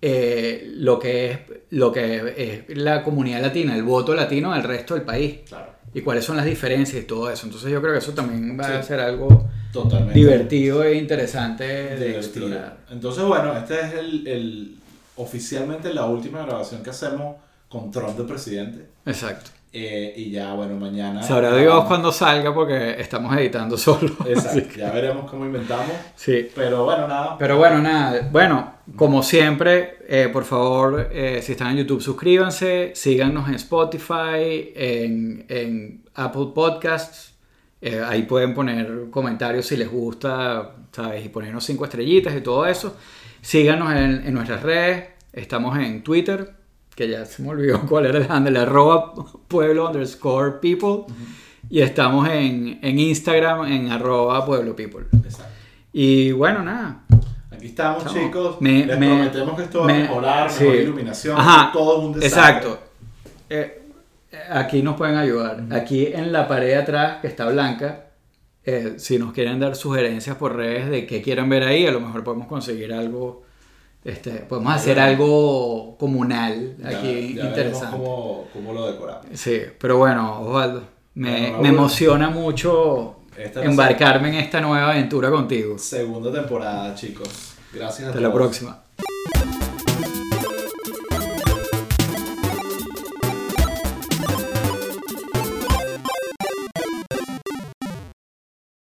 eh, lo que es lo que es la comunidad latina, el voto latino del resto del país Claro, y cuáles son las diferencias y todo eso. Entonces yo creo que eso también va a ser algo totalmente. divertido e interesante de Divertido. explorar. Entonces, bueno, este es el, el- oficialmente la última grabación que hacemos con Trump de presidente. Exacto. Eh, y ya, bueno, mañana... Sabrá Dios cuando salga porque estamos editando <laughs> solo. Exacto, ya veremos cómo inventamos. Sí. Pero bueno, nada. Pero bueno, nada. Bueno, como siempre, eh, por favor, eh, si están en YouTube, suscríbanse, síganos en Spotify, en, en Apple Podcasts. Ahí pueden poner comentarios si les gusta, ¿sabes? Y ponernos cinco estrellitas y todo eso. Síganos en, en nuestras redes. Estamos en Twitter, que ya se me olvidó <laughs> cuál era el handle, arroba pueblo underscore people. Y estamos en, en Instagram en arroba pueblo people. Exacto. Y bueno, nada. Aquí estamos, Estamos. chicos. Me- Les me- prometemos que esto va a me- mejorar, sí. mejor iluminación, Ajá, todo un desastre. Exacto. Eh, aquí nos pueden ayudar. Aquí en la pared de atrás, que está blanca, eh, si nos quieren dar sugerencias por redes de qué quieren ver ahí, a lo mejor podemos conseguir algo. Este, podemos hacer algo comunal Ya- aquí ya veremos interesante. Cómo, cómo lo decoramos. Sí, pero bueno, Osvaldo, me, me emociona mucho Esta embarcarme en esta nueva aventura contigo. Segunda temporada, chicos. Gracias a Hasta la próxima.